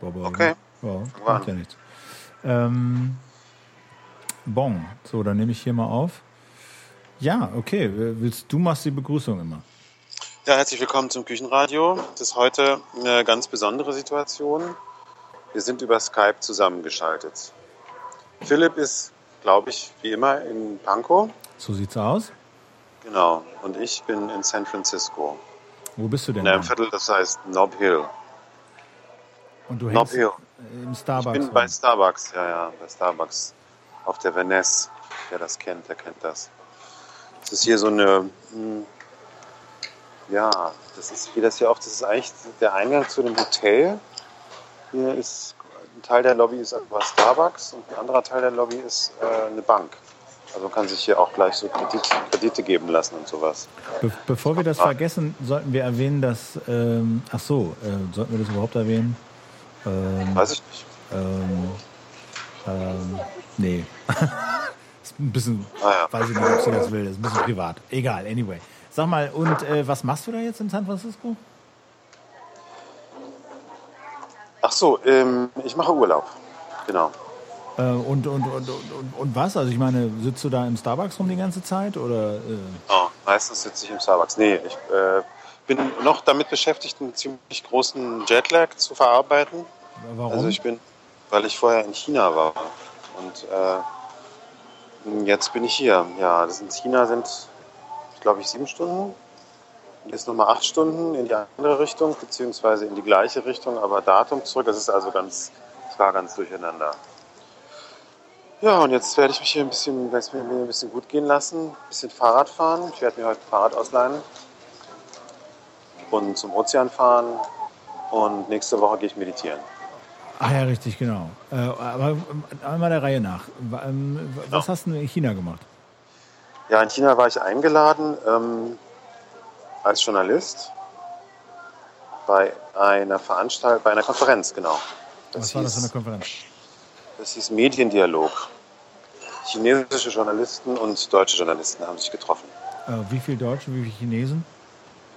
Aber, Okay. Ja, macht ja nichts. Ähm, bon, so, dann nehme ich hier mal auf. Ja, okay. Willst du machst die Begrüßung immer? Ja, herzlich willkommen zum Küchenradio. Das ist heute eine ganz besondere Situation. Wir sind über Skype zusammengeschaltet. Philipp ist, glaube ich, wie immer in Pankow. So sieht's aus. Genau. Und ich bin in San Francisco. Wo bist du denn? In einem? Viertel, das heißt Nob Hill. Und du hängst Hill. im Ich Starbucks. bin rum. bei Starbucks, ja, ja, bei Starbucks. Auf der Venice. Wer das kennt, der kennt das. Das ist hier so eine, hm, ja, das ist, wie das hier auch, das ist eigentlich der Eingang zu dem Hotel. Hier ist, ein Teil der Lobby ist aber Starbucks und ein anderer Teil der Lobby ist äh, eine Bank. Also man kann sich hier auch gleich so Kredit, Kredite geben lassen und sowas. Be bevor wir das vergessen, sollten wir erwähnen, dass. Ähm, ach so, äh, sollten wir das überhaupt erwähnen? Ähm, Weiß ich nicht. ähm, ähm, nee. ist ein bisschen. Ah ja. Weiß ich nicht, ob sie das will. Das ist ein bisschen privat. Egal, anyway. Sag mal, und äh, was machst du da jetzt in San Francisco? Ach so, ähm, ich mache Urlaub. Genau. Äh, und, und, und, und, und, was? Also, ich meine, sitzt du da im Starbucks rum die ganze Zeit? Oder. Äh, Oh, meistens sitze ich im Starbucks. Nee, ich äh, bin noch damit beschäftigt, einen ziemlich großen Jetlag zu verarbeiten. warum? Also ich bin, weil ich vorher in China war. Und äh, jetzt bin ich hier. Ja, das in China sind, glaube ich, sieben Stunden. Und Jetzt nochmal acht Stunden in die andere Richtung, beziehungsweise in die gleiche Richtung, aber Datum zurück. Das ist also ganz, das war ganz durcheinander. Ja, und jetzt werde ich mich hier ein bisschen, werde es mir ein bisschen gut gehen lassen, ein bisschen Fahrrad fahren. Ich werde mir heute ein Fahrrad ausleihen und zum Ozean fahren. Und nächste Woche gehe ich meditieren. Ach ja, richtig, genau. Äh, aber ähm, einmal der Reihe nach. Ähm, was Ja. hast du in China gemacht? Ja, in China war ich eingeladen ähm, als Journalist bei einer Veranstaltung, bei einer Konferenz, genau. Was war das für eine Konferenz? das hieß Mediendialog. Chinesische Journalisten und deutsche Journalisten haben sich getroffen. Äh, wie viele Deutsche, wie viele Chinesen?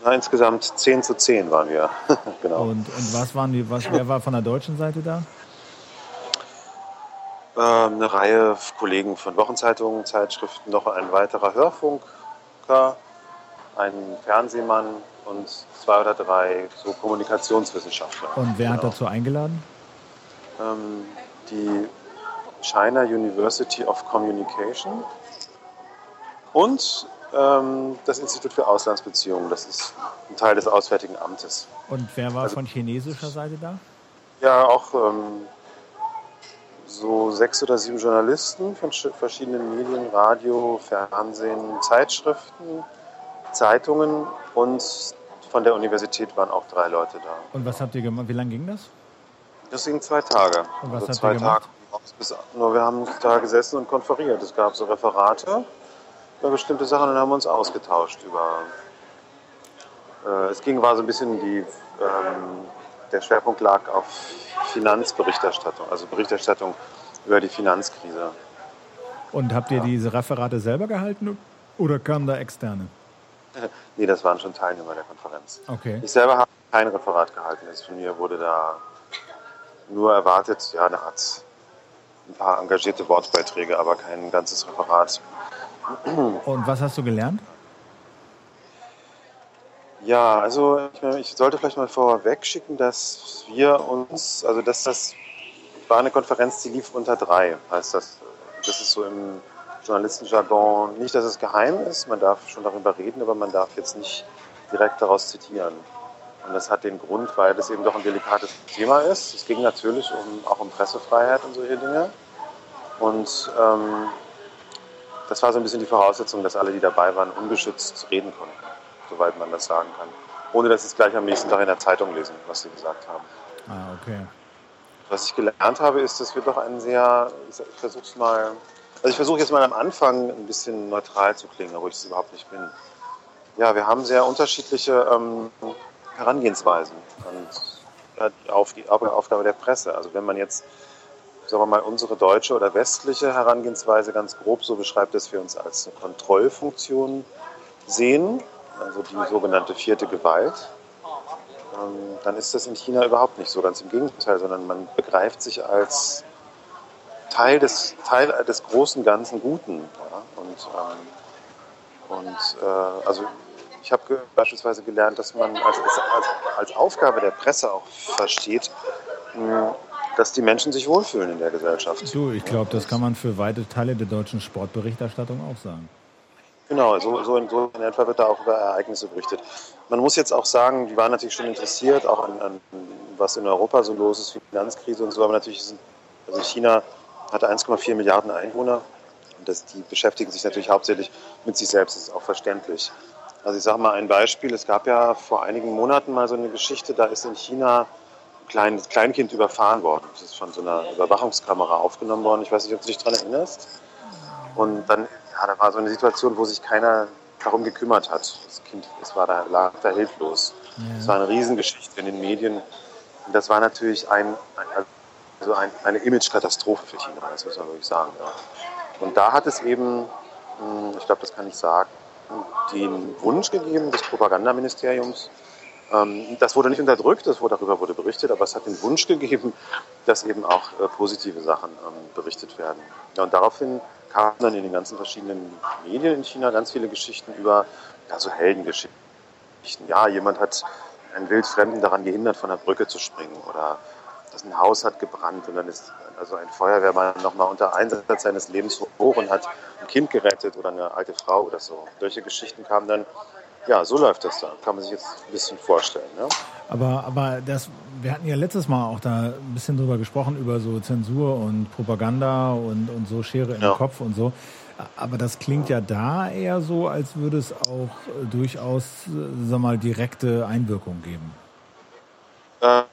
Na, insgesamt 10 zu 10 waren wir. genau. Und, und was waren die, was, wer war von der deutschen Seite da? Ähm, eine Reihe Kollegen von Wochenzeitungen, Zeitschriften, noch ein weiterer Hörfunker, ein Fernsehmann und zwei oder drei so Kommunikationswissenschaftler. Und wer hat Genau. dazu eingeladen? ähm, die China University of Communication und das Institut für Auslandsbeziehungen. Das ist ein Teil des Auswärtigen Amtes. Und wer war Also- von chinesischer Seite da? Ja, auch ähm, so sechs oder sieben Journalisten von sch- verschiedenen Medien, Radio, Fernsehen, Zeitschriften, Zeitungen und von der Universität waren auch drei Leute da. Und was habt ihr gemacht? Wie lange ging das? Das ging zwei Tage. Und was also habt ihr gemacht? Tage. nur wir haben da gesessen und konferiert. Es gab so Referate über bestimmte Sachen und haben uns ausgetauscht über. Äh, es ging war so ein bisschen die. Ähm, der Schwerpunkt lag auf Finanzberichterstattung, also Berichterstattung über die Finanzkrise. Und habt ihr diese Referate selber gehalten oder kamen da externe? Nee, das waren schon Teilnehmer der Konferenz. Okay. Ich selber habe kein Referat gehalten. Also von mir wurde da nur erwartet, ja, eine Art, ein paar engagierte Wortbeiträge, aber kein ganzes Referat. Und was hast du gelernt? Ja, also ich, sollte vielleicht mal vorweg schicken, dass wir uns, also dass das war eine Konferenz, die lief unter drei, heißt das. Das ist so im Journalistenjargon, nicht, dass es geheim ist, man darf schon darüber reden, aber man darf jetzt nicht direkt daraus zitieren. Und das hat den Grund, weil das eben doch ein delikates Thema ist. Es ging natürlich um, auch um Pressefreiheit und solche Dinge. Und ähm, das war so ein bisschen die Voraussetzung, dass alle, die dabei waren, ungeschützt reden konnten, soweit man das sagen kann. Ohne dass sie es gleich am nächsten Tag in der Zeitung lesen, was sie gesagt haben. Ah, okay. Was ich gelernt habe, ist, dass wir doch einen sehr, ich versuche es mal, also ich versuche jetzt mal am Anfang ein bisschen neutral zu klingen, obwohl ich es überhaupt nicht bin. Ja, wir haben sehr unterschiedliche ähm, Herangehensweisen auf die Aufgabe der Presse. Also wenn man jetzt, sagen wir mal, unsere deutsche oder westliche Herangehensweise ganz grob so beschreibt, dass wir uns als eine Kontrollfunktion sehen, also die sogenannte vierte Gewalt, ähm, dann ist das in China überhaupt nicht so. Ganz im Gegenteil, sondern man begreift sich als Teil des, Teil des großen ganzen Guten. Ja? Und, ähm, und äh, also ich habe beispielsweise gelernt, dass man als, als, als Aufgabe der Presse auch versteht, mh, dass die Menschen sich wohlfühlen in der Gesellschaft. Du, ich glaube, das kann man für weite Teile der deutschen Sportberichterstattung auch sagen. Genau, so, so, in, so in etwa wird da auch über Ereignisse berichtet. Man muss jetzt auch sagen, die waren natürlich schon interessiert, auch an, an was in Europa so los ist, Finanzkrise und so, aber natürlich sind, also China hatte 1,4 Milliarden Einwohner und das, die beschäftigen sich natürlich hauptsächlich mit sich selbst, das ist auch verständlich. Also ich sage mal ein Beispiel, es gab ja vor einigen Monaten mal so eine Geschichte, da ist in China kleines Kleinkind überfahren worden. Das ist von so einer Überwachungskamera aufgenommen worden. Ich weiß nicht, ob du dich daran erinnerst. Und dann, ja, da war so eine Situation, wo sich keiner darum gekümmert hat. Das Kind das war da, lag da hilflos. Ja. Das war eine Riesengeschichte in den Medien. Und das war natürlich ein, also ein, eine Imagekatastrophe für China, das muss man wirklich sagen. Ja. Und da hat es eben, hm, ich glaube, das kann ich sagen, den Wunsch gegeben des Propagandaministeriums, das wurde nicht unterdrückt, das wurde, darüber wurde berichtet, aber es hat den Wunsch gegeben, dass eben auch äh, positive Sachen ähm, berichtet werden. Ja, und daraufhin kamen dann in den ganzen verschiedenen Medien in China ganz viele Geschichten über ja, so Heldengeschichten. Ja, jemand hat einen Wildfremden daran gehindert, von der Brücke zu springen oder dass ein Haus hat gebrannt und dann ist also ein Feuerwehrmann nochmal unter Einsatz seines Lebens hoch hat ein Kind gerettet oder eine alte Frau oder so. Solche Geschichten kamen dann ja, so läuft das da. Kann man sich jetzt ein bisschen vorstellen. Ja? Aber, aber das, wir hatten ja letztes Mal auch da ein bisschen drüber gesprochen, über so Zensur und Propaganda und, und so Schere im ja. Kopf und so. Aber das klingt ja da eher so, als würde es auch durchaus, sag mal, direkte Einwirkung geben. Äh,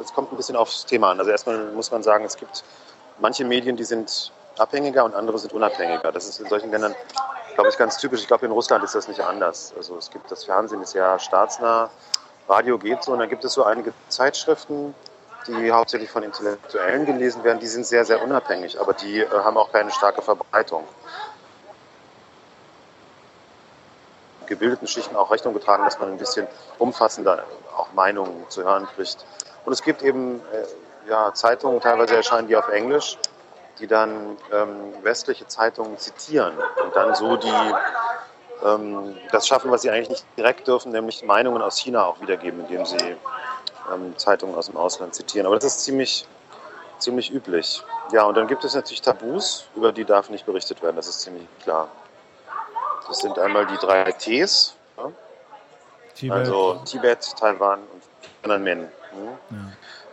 es kommt ein bisschen aufs Thema an. Also erstmal muss man sagen, es gibt manche Medien, die sind abhängiger und andere sind unabhängiger. Das ist in solchen Ländern glaube ich, ganz typisch. Ich glaube, in Russland ist das nicht anders. Also es gibt das Fernsehen ist ja staatsnah, Radio geht so und dann gibt es so einige Zeitschriften, die hauptsächlich von Intellektuellen gelesen werden. Die sind sehr, sehr unabhängig, aber die äh, haben auch keine starke Verbreitung. gebildeten Schichten auch Rechnung getragen, dass man ein bisschen umfassender auch Meinungen zu hören kriegt. Und es gibt eben äh, ja, Zeitungen, teilweise erscheinen die auf Englisch, die dann ähm, westliche Zeitungen zitieren und dann so die ähm, das schaffen, was sie eigentlich nicht direkt dürfen, nämlich Meinungen aus China auch wiedergeben, indem sie ähm, Zeitungen aus dem Ausland zitieren. Aber das ist ziemlich, ziemlich üblich. Ja, und dann gibt es natürlich Tabus, über die darf nicht berichtet werden, das ist ziemlich klar. Das sind einmal die drei Ts, ja? Tibet. also Tibet, Taiwan und Tiananmen. Hm? Ja.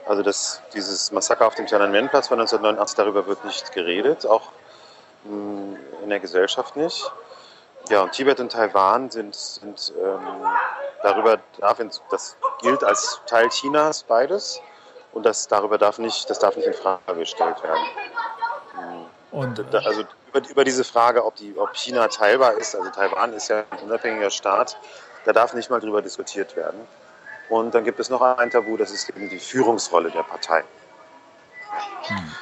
Also das, dieses Massaker auf dem Tiananmen-Platz von 1989, darüber wird nicht geredet, auch hm, in der Gesellschaft nicht. Ja, und Tibet und Taiwan sind, sind ähm, darüber darf das gilt als Teil Chinas beides und das darüber darf nicht, das darf nicht in Frage gestellt werden. Hm. Und da, also über, über, diese Frage, ob, die, ob China teilbar ist, also Taiwan ist ja ein unabhängiger Staat, da darf nicht mal drüber diskutiert werden. Und dann gibt es noch ein Tabu, das ist eben die Führungsrolle der Partei.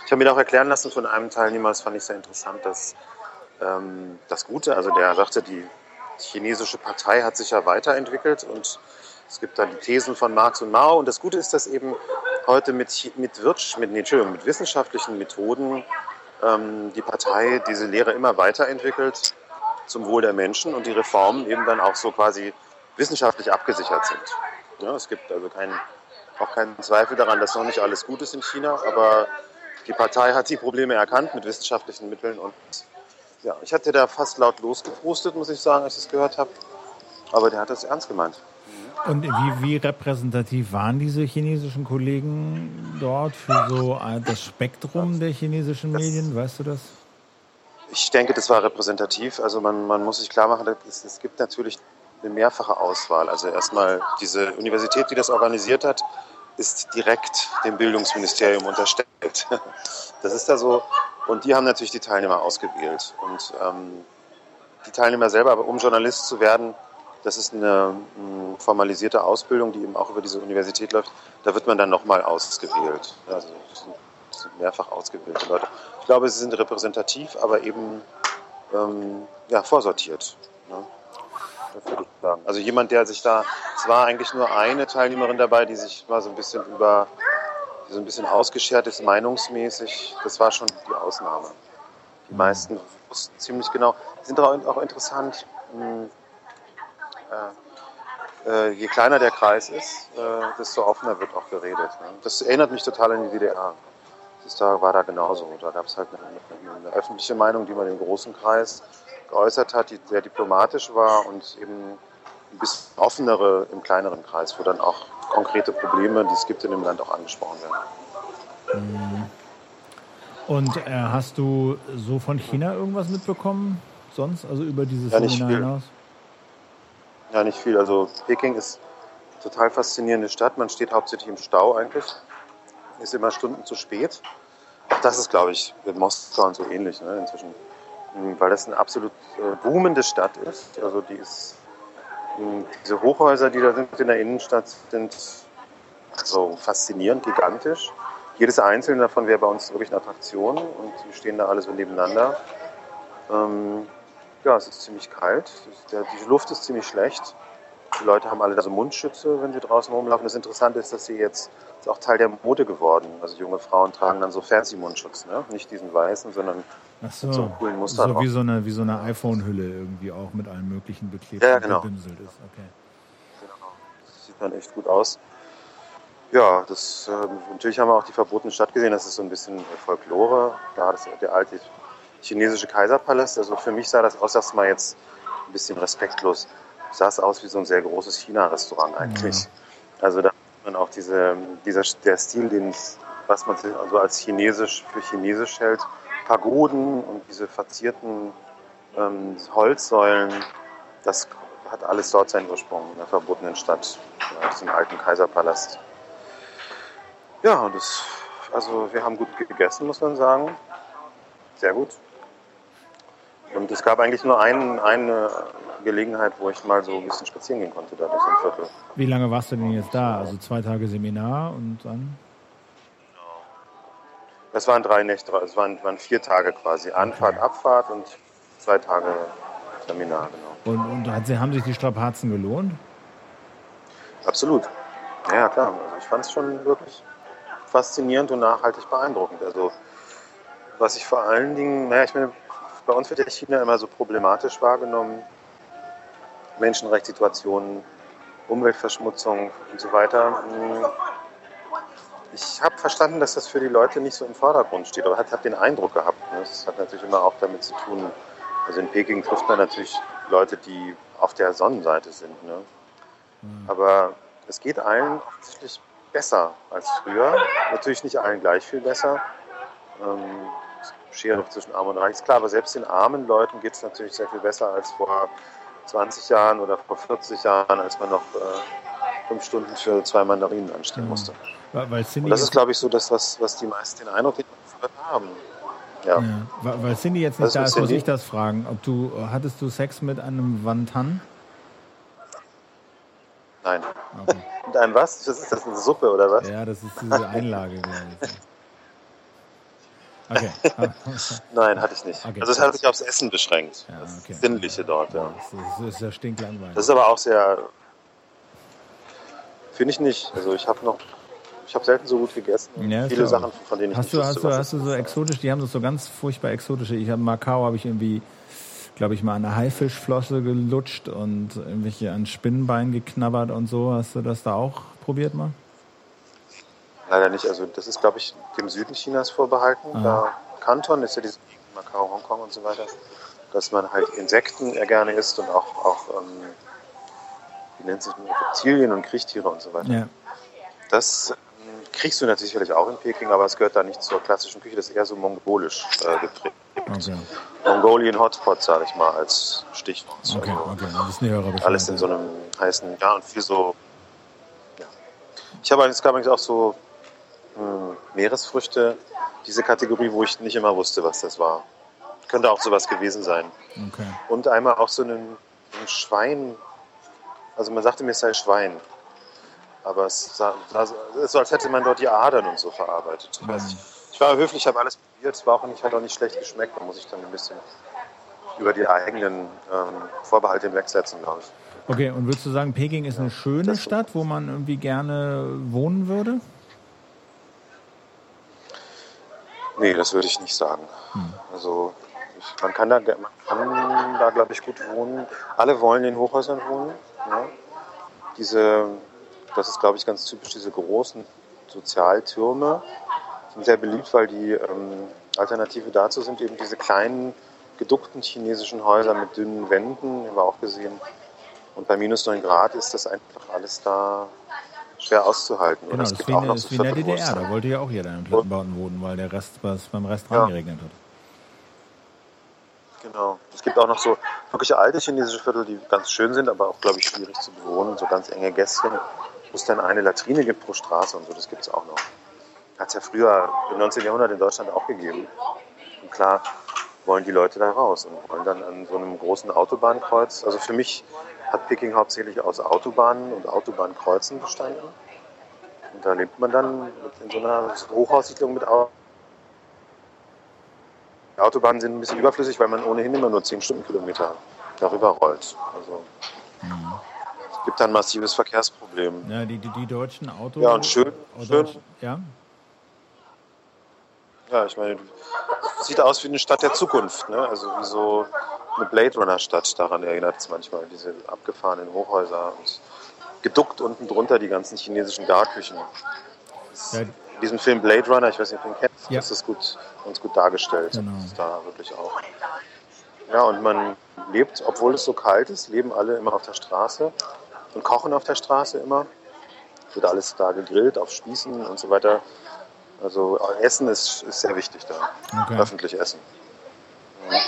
Ich habe mir auch erklären lassen von einem Teilnehmer, das fand ich sehr interessant, dass ähm, das Gute, also der sagte, die chinesische Partei hat sich ja weiterentwickelt und es gibt da die Thesen von Marx und Mao. Und das Gute ist, dass eben heute mit, mit, Wirtsch, mit, nee, mit wissenschaftlichen Methoden ähm, die Partei diese Lehre immer weiterentwickelt zum Wohl der Menschen und die Reformen eben dann auch so quasi wissenschaftlich abgesichert sind. Ja, es gibt also kein, auch keinen Zweifel daran, dass noch nicht alles gut ist in China, aber die Partei hat die Probleme erkannt mit wissenschaftlichen Mitteln und ja, ich hatte da fast laut losgeprostet, muss ich sagen, als ich es gehört habe. Aber der hat das ernst gemeint. Und wie, wie repräsentativ waren diese chinesischen Kollegen dort für so das Spektrum der chinesischen Medien? Weißt du das? Ich denke, das war repräsentativ. Also man, man muss sich klar machen, es, es gibt natürlich eine mehrfache Auswahl. Also erstmal diese Universität, die das organisiert hat, ist direkt dem Bildungsministerium unterstellt. Das ist da so. Und die haben natürlich die Teilnehmer ausgewählt. Und ähm, die Teilnehmer selber, aber um Journalist zu werden, das ist eine, eine formalisierte Ausbildung, die eben auch über diese Universität läuft. Da wird man dann nochmal ausgewählt. Also das sind mehrfach ausgewählte Leute. Ich glaube, sie sind repräsentativ, aber eben ähm, ja, vorsortiert. Ne? Sagen. Also jemand, der sich da, es war eigentlich nur eine Teilnehmerin dabei, die sich mal so ein bisschen über, so ein bisschen ausgeschert ist, meinungsmäßig. Das war schon die Ausnahme. Die meisten wussten ziemlich genau. Die sind auch, interessant. Hm, äh, äh, je kleiner der Kreis ist, äh, desto offener wird auch geredet. Ne? Das erinnert mich total an die DDR. Das war da genauso. Da gab es halt eine, eine, eine, öffentliche Meinung, die man im großen Kreis geäußert hat, die sehr diplomatisch war und eben ein bisschen offenere im kleineren Kreis, wo dann auch konkrete Probleme, die es gibt in dem Land, auch angesprochen werden. Mhm. Und äh, hast du so von China irgendwas mitbekommen? Sonst, also über dieses ja, Seminar hinaus? Ja, nicht viel. Also Peking ist eine total faszinierende Stadt. Man steht hauptsächlich im Stau eigentlich. Ist immer Stunden zu spät. Auch das ist, glaube ich, in Moskau und so ähnlich ne, inzwischen. Hm, weil das eine absolut äh, boomende Stadt ist. Also die ist, diese Hochhäuser, die da sind in der Innenstadt, sind so faszinierend, gigantisch. Jedes einzelne davon wäre bei uns wirklich eine Attraktion und die stehen da alle so nebeneinander. Ähm, ja, es ist ziemlich kalt. Die Luft ist ziemlich schlecht. Die Leute haben alle so Mundschütze, wenn sie draußen rumlaufen. Das Interessante ist, dass sie jetzt ist auch Teil der Mode geworden. Also junge Frauen tragen dann so Fancy-Mundschutz, ne? nicht diesen weißen, sondern so, mit so einem coolen Muster. So wie so eine, wie so eine iPhone-Hülle irgendwie auch mit allen möglichen beklebt ja, genau. ist. Okay. Genau. Das sieht dann echt gut aus. Ja, das, äh, natürlich haben wir auch die verbotene Stadt gesehen. Das ist so ein bisschen Folklore. Da ist der alte chinesische Kaiserpalast. Also für mich sah das aus, dass mal jetzt ein bisschen respektlos. Sah es aus wie so ein sehr großes China-Restaurant eigentlich. Ja. Also da hat man auch diese, dieser, der Stil, den was man also als chinesisch für chinesisch hält, Pagoden und diese verzierten ähm, Holzsäulen, das hat alles dort seinen Ursprung in der verbotenen Stadt, in diesem alten Kaiserpalast. Ja, und das, also wir haben gut gegessen, muss man sagen. Sehr gut. Und es gab eigentlich nur ein, eine Gelegenheit, wo ich mal so ein bisschen spazieren gehen konnte, da durch ein Viertel. Wie lange warst du denn jetzt da? Also zwei Tage Seminar und dann? Das waren drei Nächte, es waren, waren vier Tage quasi. Anfahrt, okay. Abfahrt und zwei Tage Seminar, genau. Und, und haben sich die Strapazen gelohnt? Absolut. Ja, klar. Also ich fand es schon wirklich faszinierend und nachhaltig beeindruckend. Also was ich vor allen Dingen, naja, ich meine, bei uns wird ja China immer so problematisch wahrgenommen. Menschenrechtssituationen, Umweltverschmutzung und so weiter. Ich habe verstanden, dass das für die Leute nicht so im Vordergrund steht, aber ich habe den Eindruck gehabt. Ne? Das hat natürlich immer auch damit zu tun. Also in Peking trifft man natürlich Leute, die auf der Sonnenseite sind. Ne? Mhm. Aber es geht allen offensichtlich besser als früher. Natürlich nicht allen gleich viel besser. Ähm, Schere zwischen Arm und Reich ist klar, aber selbst den armen Leuten geht es natürlich sehr viel besser als vor 20 Jahren oder vor 40 Jahren, als man noch äh, fünf Stunden für zwei Mandarinen anstehen musste. Ja. Weil und das ist, glaube ich, so das, was, was die meisten den Eindruck haben. Ja. ja. Weil Cindy jetzt nicht da ist, muss ich das fragen. Ob du, hattest du Sex mit einem Wantan? Nein. Okay. Mit einem was? Ist das, eine Suppe oder was? Ja, das ist diese Einlage. Okay. Nein, hatte ich nicht. Okay. Also es hat sich aufs Essen beschränkt. Ja, das okay. Sinnliche dort, ja. Das ist ja stinklangweilig. Das ist aber auch sehr. Finde ich nicht. Also ich habe noch. Ich habe selten so gut gegessen. Ja, Viele Sachen, von denen ich hast nicht du, wusste, Hast du, hast du so exotisch, die haben das so ganz furchtbar exotische. Ich habe Macau, habe ich irgendwie glaube ich, mal an der Haifischflosse gelutscht und irgendwelche an Spinnenbein geknabbert und so. Hast du das da auch probiert mal? Leider nicht. Also das ist, glaube ich, dem Süden Chinas vorbehalten. Ah. Da Kanton ist ja dieses Macau, Hongkong und so weiter, dass man halt Insekten eher gerne isst und auch, auch ähm, wie nennt sich Reptilien und Kriechtiere und so weiter. Ja. Das kriegst du natürlich sicherlich auch in Peking, aber es gehört da nicht zur klassischen Küche, das ist eher so mongolisch äh, geprägt. Okay. Mongolian Hotspot, sage ich mal, als Stichwort. Okay, also, okay. Das ist eine alles in so einem heißen, ja, und viel so. Ja. Ich habe es gab auch so hm, Meeresfrüchte, diese Kategorie, wo ich nicht immer wusste, was das war. Könnte auch sowas gewesen sein. Okay. Und einmal auch so ein, ein Schwein, also man sagte mir, es sei Schwein. Aber es sah, sah so, als hätte man dort die Adern und so verarbeitet. Mhm. Ich war höflich, habe alles probiert. Es war auch nicht, hat auch nicht schlecht geschmeckt. Da muss ich dann ein bisschen über die eigenen ähm, Vorbehalte hinwegsetzen, glaube ich. Okay, und würdest du sagen, Peking ist eine schöne Stadt, wo man irgendwie gerne wohnen würde? Nee, das würde ich nicht sagen. Hm. Also ich, man kann da, man kann da glaube ich, gut wohnen. Alle wollen in Hochhäusern wohnen. Ja. Diese, das ist, glaube ich, ganz typisch, diese großen Sozialtürme sind sehr beliebt, weil die ähm, Alternative dazu sind eben diese kleinen, geduckten chinesischen Häuser mit dünnen Wänden, haben wir auch gesehen. Und bei minus 9 Grad ist das einfach alles da schwer auszuhalten. Genau, das wie, eine, ist wie in der DDR, da wollte ja auch jeder in Plattenbauten wohnen, weil der Rest was beim Rest ja. geregnet hat. Genau. Es gibt auch noch so wirklich alte chinesische Viertel, die ganz schön sind, aber auch, glaube ich, schwierig zu bewohnen. So ganz enge Gässchen, wo es dann eine Latrine gibt pro Straße und so, das gibt es auch noch. Hat es ja früher im 19. Jahrhundert in Deutschland auch gegeben. Und klar wollen die Leute da raus und wollen dann an so einem großen Autobahnkreuz. Also für mich hat Peking hauptsächlich aus Autobahnen und Autobahnkreuzen bestanden. Und da lebt man dann in so einer Hochhaussiedlung mit Autos. Die Autobahnen sind ein bisschen überflüssig, weil man ohnehin immer nur 10 Stundenkilometer darüber rollt. Also mhm. es gibt ein massives Verkehrsproblem. Ja, die, die, die deutschen Autos. Ja, und schön. schön ja. Ja, ich meine, sieht aus wie eine Stadt der Zukunft. Ne? Also wie so eine Blade Runner-Stadt. Daran erinnert es manchmal, diese abgefahrenen Hochhäuser und geduckt unten drunter die ganzen chinesischen Garküchen. Ja, diesem Film Blade Runner, ich weiß nicht, ob du ihn kennst, ja. ist das gut, uns gut dargestellt. Genau. Das ist da wirklich auch. Ja, und man lebt, obwohl es so kalt ist, leben alle immer auf der Straße und kochen auf der Straße immer. Wird alles da gegrillt, auf Spießen und so weiter. Also Essen ist, ist sehr wichtig da. Okay. Öffentlich Essen. Ja.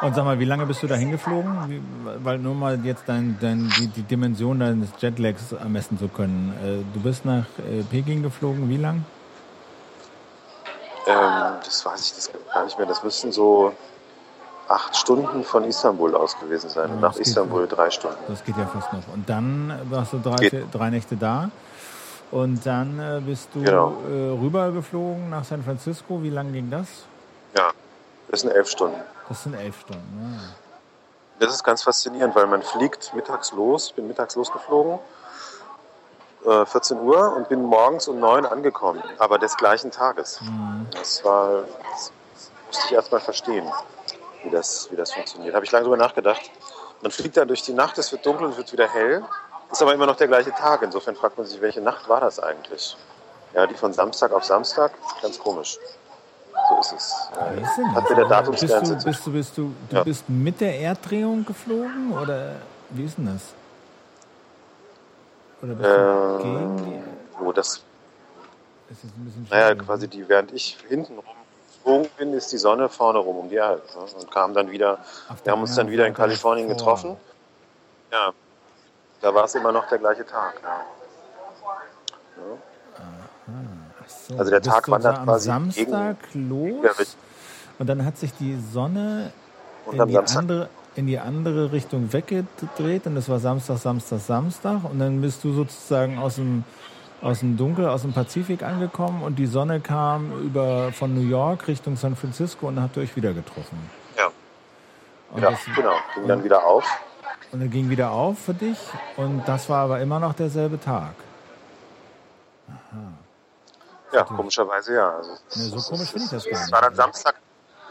Und sag mal, wie lange bist du da hingeflogen? Wie, weil nur mal jetzt dein, dein, die, die Dimension deines Jetlags ermessen zu können. Äh, du bist nach äh, Peking geflogen, wie lang? Ähm, das weiß ich das gar nicht mehr. Das müssten so acht Stunden von Istanbul aus gewesen sein. Ja, nach Istanbul ja, drei Stunden. Das geht ja fast noch. Und dann warst du drei, vier, drei Nächte da. Und dann äh, bist du genau. rübergeflogen nach San Francisco. Wie lange ging das? Ja, das sind elf Stunden. Das sind elf Stunden, ja. Das ist ganz faszinierend, weil man fliegt mittags los. Ich bin mittags losgeflogen 14 äh, Uhr und bin morgens um 9 angekommen, aber des gleichen Tages. Mhm. Das war, das musste ich erst mal verstehen, wie das, wie das funktioniert. Habe ich lange darüber nachgedacht. Man fliegt dann durch die Nacht, es wird dunkel und es wird wieder hell. Ist aber immer noch der gleiche Tag. Insofern fragt man sich, welche Nacht war das eigentlich? Ja, die von Samstag auf Samstag, ganz komisch. Ist es. Äh, hat mit der Datumsgrenze bist du, bist du, bist du, du ja. bist mit der Erddrehung geflogen oder wie ist denn das? Oder bist äh, gegen die? Wo das. das ist ein bisschen naja, quasi die, während ich hinten rumgeflogen bin, ist die Sonne vorne rum um die Erde. Ne? Und kam dann wieder, wir haben uns dann wieder in Kalifornien getroffen. Ja. Da war es immer noch der gleicheAg. Ja. So. Also der Tag wandert quasi am Samstag gegen, los und dann hat sich die Sonne in die andere in die andere Richtung weggedreht und es war Samstag, Samstag, Samstag und dann bist du sozusagen aus dem, aus dem Dunkel, aus dem Pazifik angekommen und die Sonne kam über, von New York Richtung San Francisco und habt ihr euch wieder getroffen. Ja. Und ja, das, genau. Ging dann wieder auf. Und dann ging wieder auf für dich und das war aber immer noch derselbe Tag. Aha. Ja, komischerweise ja. Also, nee, so komisch finde ich das gar nicht. Es war dann Samstag,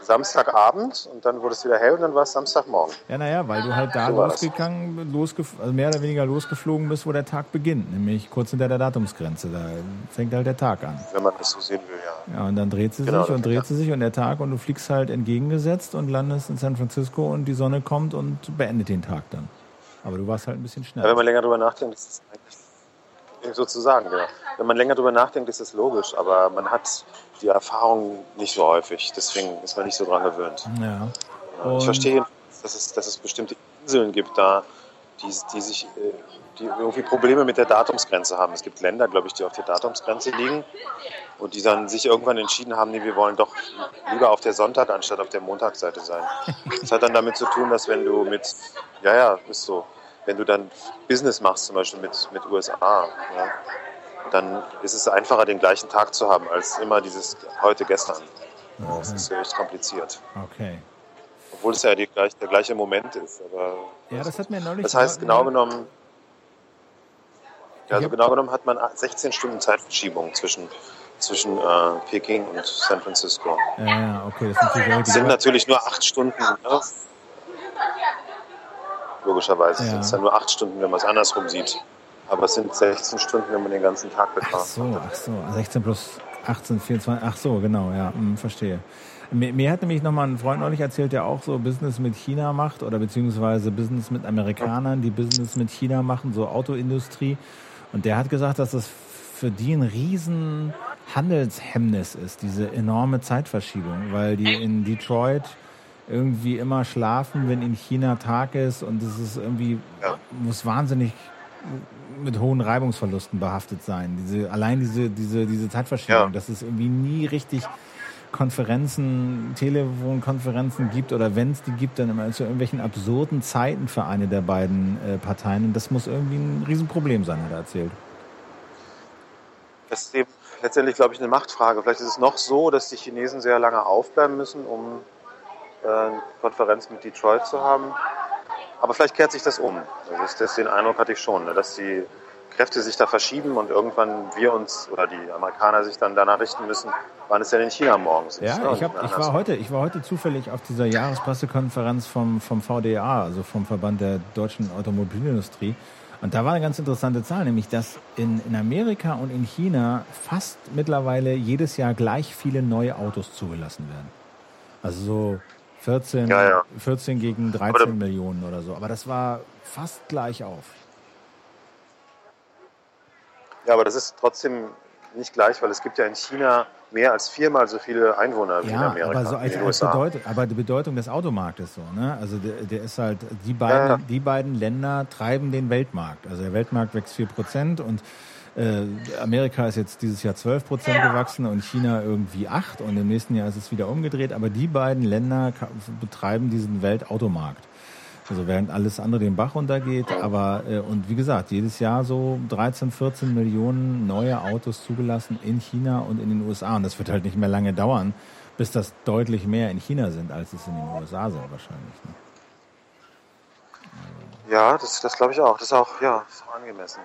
Samstagabend und dann wurde es wieder hell und dann war es Samstagmorgen. Ja, naja, weil du halt da so losgegangen, losgef also mehr oder weniger losgeflogen bist, wo der Tag beginnt, nämlich kurz hinter der Datumsgrenze. Da fängt halt der Tag an. Wenn man das so sehen will, ja. Ja, und dann dreht sie genau, sich und dreht sie sich und der Tag und du fliegst halt entgegengesetzt und landest in San Francisco und die Sonne kommt und beendet den Tag dann. Aber du warst halt ein bisschen schneller. Ja, wenn man länger drüber nachdenkt, ist es eigentlich sozusagen, genau. Wenn man länger drüber nachdenkt, ist es logisch, aber man hat die Erfahrung nicht so häufig. Deswegen ist man nicht so dran gewöhnt. Ja. ich verstehe, dass es, dass es bestimmte Inseln gibt da, die, die sich äh, die irgendwie Probleme mit der Datumsgrenze haben. Es gibt Länder, glaube ich, die auf der Datumsgrenze liegen und die dann sich irgendwann entschieden haben, nee, wir wollen doch lieber auf der Sonntag anstatt auf der Montagsseite sein. Das hat dann damit zu tun, dass wenn du mit, ja, ja, ist so, wenn du dann Business machst, zum Beispiel mit, mit USA, ja, dann ist es einfacher, den gleichen Tag zu haben, als immer dieses heute, gestern. Das ist echt kompliziert. Okay. Obwohl es ja die, der gleiche Moment ist. Aber ja, das hat mir neulich. Das heißt, genau genommen, ja, also genau genommen hat man 16 Stunden Zeitverschiebung zwischen, zwischen äh, Peking und San Francisco. Ja, okay. Das sind, natürlich sind natürlich nur acht Stunden. Ne? Logischerweise ja. sind es dann nur acht Stunden, wenn man es andersrum sieht. Aber es sind 16 Stunden, wenn man den ganzen Tag betrachtet. Ach so, ach so. 16 plus 18, 24. Ach so, genau, ja, hm, verstehe. Mir, mir hat nämlich nochmal ein Freund neulich erzählt, der auch so Business mit China macht oder beziehungsweise Business mit Amerikanern, die Business mit China machen, so Autoindustrie. Und der hat gesagt, dass das für die ein riesen Handelshemmnis ist, diese enorme Zeitverschiebung, weil die in Detroit irgendwie immer schlafen, wenn in China Tag ist und es ist irgendwie, ja. muss wahnsinnig mit hohen Reibungsverlusten behaftet sein. Diese, allein diese, diese, diese Zeitverschiebung, ja. dass es irgendwie nie richtig Konferenzen, Telefonkonferenzen gibt oder wenn es die gibt, dann immer zu irgendwelchen absurden Zeiten für eine der beiden äh, Parteien. Und das muss irgendwie ein Riesenproblem sein, hat er erzählt. Das ist eben letztendlich, glaube ich, eine Machtfrage. Vielleicht ist es noch so, dass die Chinesen sehr lange aufbleiben müssen, um eine Konferenz mit Detroit zu haben. Aber vielleicht kehrt sich das um. Also das, das, den Eindruck hatte ich schon, ne, dass die Kräfte sich da verschieben und irgendwann wir uns oder die Amerikaner sich dann danach richten müssen, wann es denn in China morgens ist. Ja, ich, hab, ich, war heute, ich war heute zufällig auf dieser Jahrespressekonferenz vom, vom VDA, also vom Verband der deutschen Automobilindustrie. Und da war eine ganz interessante Zahl, nämlich dass in, in Amerika und in China fast mittlerweile jedes Jahr gleich viele neue Autos zugelassen werden. Also so 14, ja, ja. 14 gegen 13 Millionen oder so. Aber das war fast gleich auf. Ja, aber das ist trotzdem nicht gleich, weil es gibt ja in China mehr als viermal so viele Einwohner wie ja, in Amerika. Aber, so als, als Bedeutung, aber die Bedeutung des Automarktes so, ne? Also der, der ist halt, die beiden, ja. die beiden Länder treiben den Weltmarkt. Also der Weltmarkt wächst 4 Prozent und Amerika ist jetzt dieses Jahr 12 Prozent gewachsen und China irgendwie 8 und im nächsten Jahr ist es wieder umgedreht. Aber die beiden Länder betreiben diesen Weltautomarkt. Also während alles andere den Bach runtergeht, aber äh, und wie gesagt, jedes Jahr so 13, 14 Millionen neue Autos zugelassen in China und in den USA. Und das wird halt nicht mehr lange dauern, bis das deutlich mehr in China sind, als es in den USA sind wahrscheinlich. Ne? Ja, das, das glaube ich auch. Das ist auch, ja, ist auch angemessen.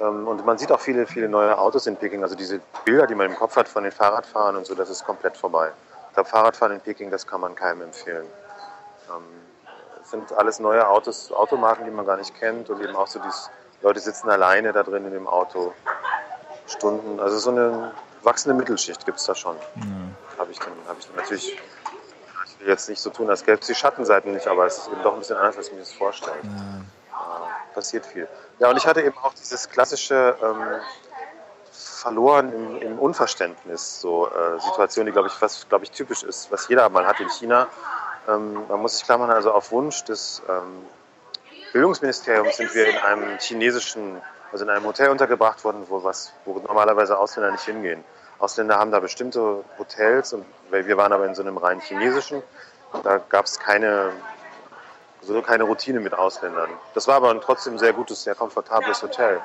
Ähm, und man sieht auch viele, viele neue Autos in Peking. Also diese Bilder, die man im Kopf hat von den Fahrradfahrern und so, das ist komplett vorbei. Ich glaube, Fahrradfahren in Peking, das kann man keinem empfehlen. Ähm, sind alles neue Autos, Automarken, die man gar nicht kennt und eben auch so dieses, Leute sitzen alleine da drin in dem Auto Stunden. Also so eine wachsende Mittelschicht gibt es da schon. Ja. Habe ich, dann, hab ich dann natürlich, ich will jetzt nicht so tun, als gäbe es die Schattenseiten nicht, aber es ist eben doch ein bisschen anders, als ich mir das vorstelle. Ja. Passiert viel. Ja, und ich hatte eben auch dieses klassische ähm, verloren im, im, Unverständnis, so äh, Situation, die glaube ich, was ich typisch ist, was jeder mal hat in China ähm, man muss sich klar machen, also auf Wunsch des ähm, Bildungsministeriums sind wir in einem chinesischen, also in einem Hotel untergebracht worden, wo, was, wo normalerweise Ausländer nicht hingehen. Ausländer haben da bestimmte Hotels, und wir waren aber in so einem rein chinesischen. Da gab es keine, so keine Routine mit Ausländern. Das war aber ein trotzdem sehr gutes, sehr komfortables Hotel.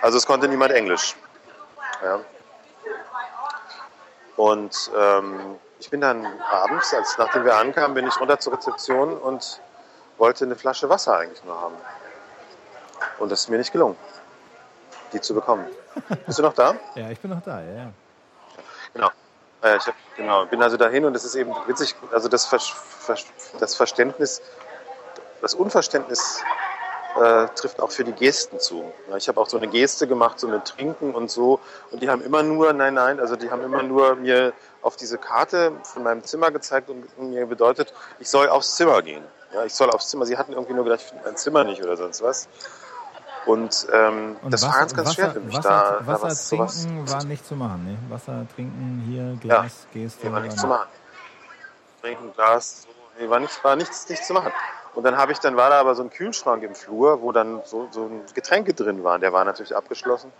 Also es konnte niemand Englisch. Ja. Und ähm, ich bin dann abends, als nachdem wir ankamen, bin ich runter zur Rezeption und wollte eine Flasche Wasser eigentlich nur haben. Und das ist mir nicht gelungen, die zu bekommen. Bist du noch da? ja, ich bin noch da, ja. ja. Genau. Äh, ich hab, genau, bin also dahin und es ist eben witzig, also das, Ver Ver das Verständnis, das Unverständnis äh, trifft auch für die Gesten zu. Ich habe auch so eine Geste gemacht, so mit Trinken und so. Und die haben immer nur, nein, nein, also die haben immer nur mir auf diese Karte von meinem Zimmer gezeigt und mir bedeutet, ich soll aufs Zimmer gehen. Ja, ich soll aufs Zimmer. Sie hatten irgendwie nur gedacht, ich finde mein Zimmer nicht oder sonst was. Und, ähm, und das Wasser, war ganz, ganz Wasser, schwer für mich. Wasser, da, Wasser da trinken sowas. war nicht zu machen. Ne? Wasser trinken hier, Glas, ja, Geste. war nicht zu machen. Trinken, Glas, so, nee, war, nicht, war nichts, nichts zu machen. Und dann habe ich, dann war da aber so ein Kühlschrank im Flur, wo dann so, so Getränke drin waren. Der war natürlich abgeschlossen.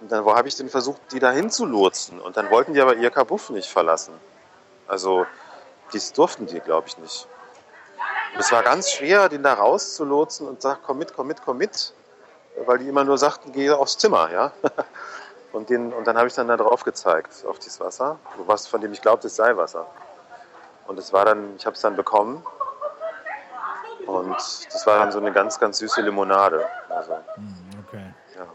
Und dann habe ich denn versucht, die da hinzulotsen. Und dann wollten die aber ihr Kabuff nicht verlassen. Also, dies durften die, glaube ich, nicht. Und es war ganz schwer, den da rauszulotsen und sagt, komm mit, komm mit, komm mit. Weil die immer nur sagten, geh aufs Zimmer, ja. Und, den, und dann habe ich dann da drauf gezeigt, auf dieses Wasser, was, von dem ich glaubte, es sei Wasser. Und es war dann, ich habe es dann bekommen. Und das war dann so eine ganz, ganz süße Limonade. Also, Hm, okay. ja.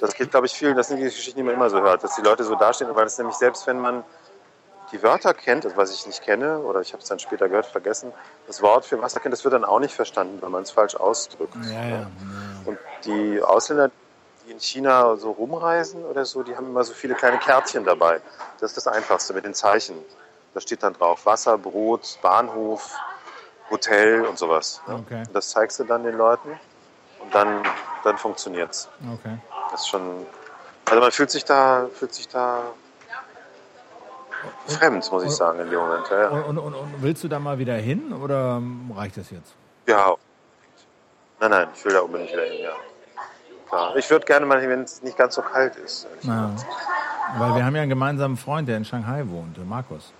Das geht, glaube ich, vielen, das sind die Geschichten, die man immer so hört, dass die Leute so dastehen, weil es nämlich selbst, wenn man die Wörter kennt, also was ich nicht kenne, oder ich habe es dann später gehört, vergessen, das Wort für Wasser kennt, das wird dann auch nicht verstanden, weil man es falsch ausdrückt. Ja, ja. ja. Und die Ausländer, die in China so rumreisen oder so, die haben immer so viele kleine Kärtchen dabei. Das ist das Einfachste mit den Zeichen. Da steht dann drauf Wasser, Brot, Bahnhof, Hotel und sowas. Ne? Okay. Und das zeigst du dann den Leuten und dann, dann funktioniert's. Okay. Das ist schon. Also man fühlt sich da, fühlt sich da fremd, muss ich sagen, in dem Moment. Ja. Und, und, und, willst du da mal wieder hin oder reicht das jetzt? ja. Nein, nein, ich will da unbedingt wieder hin, ja. Klar. Ich würde gerne mal hin, wenn es nicht ganz so kalt ist. Ja. Weil wir haben ja einen gemeinsamen Freund, der in Shanghai wohnt, Markus.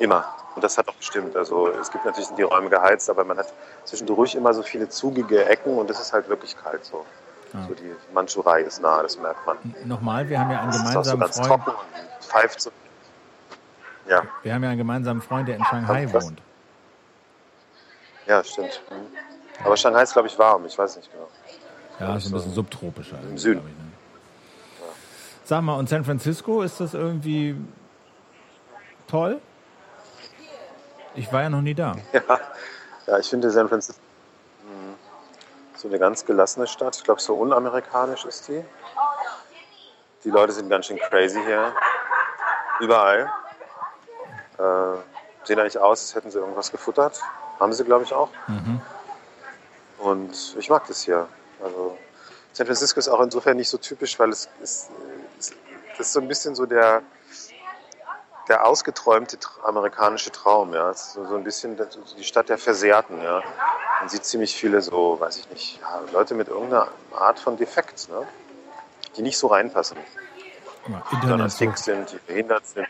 Immer. Und das hat auch gestimmt. Also es gibt natürlich die Räume geheizt, aber man hat zwischendurch immer so viele zugige Ecken und es ist halt wirklich kalt so. Ja. So die Mandschurei ist nah, das merkt man. Nochmal, wir haben ja einen Es ist auch so gemeinsamen ganz Freund. trocken und pfeift so. Ja, Wir haben ja einen gemeinsamen Freund, der in Shanghai Was? wohnt. ja, stimmt. Mhm. Aber Shanghai ist, glaube ich, warm. Ich weiß nicht genau. Ja, ist ein bisschen subtropischer. Im Süden. Ich, ne? Sag mal, und San Francisco, ist das irgendwie toll? Ich war ja noch nie da. Ja, ja ich finde San Francisco mh, so eine ganz gelassene Stadt. Ich glaube, so unamerikanisch ist die. Die Leute sind ganz schön crazy hier. Überall. Äh, sehen eigentlich aus, als hätten sie irgendwas gefuttert. Haben sie, glaube ich, auch. Mhm. Und ich mag das hier. Also San Francisco ist auch insofern nicht so typisch, weil es ist, es- das ist so ein bisschen so der, der ausgeträumte tr- amerikanische Traum. Ja. So so ein bisschen die Stadt der Versehrten. Ja. Man sieht ziemlich viele so, weiß ich nicht, ja, Leute mit irgendeiner Art von Defekt, ne? die nicht so reinpassen. Ja, Internet dick sind, die behindert sind,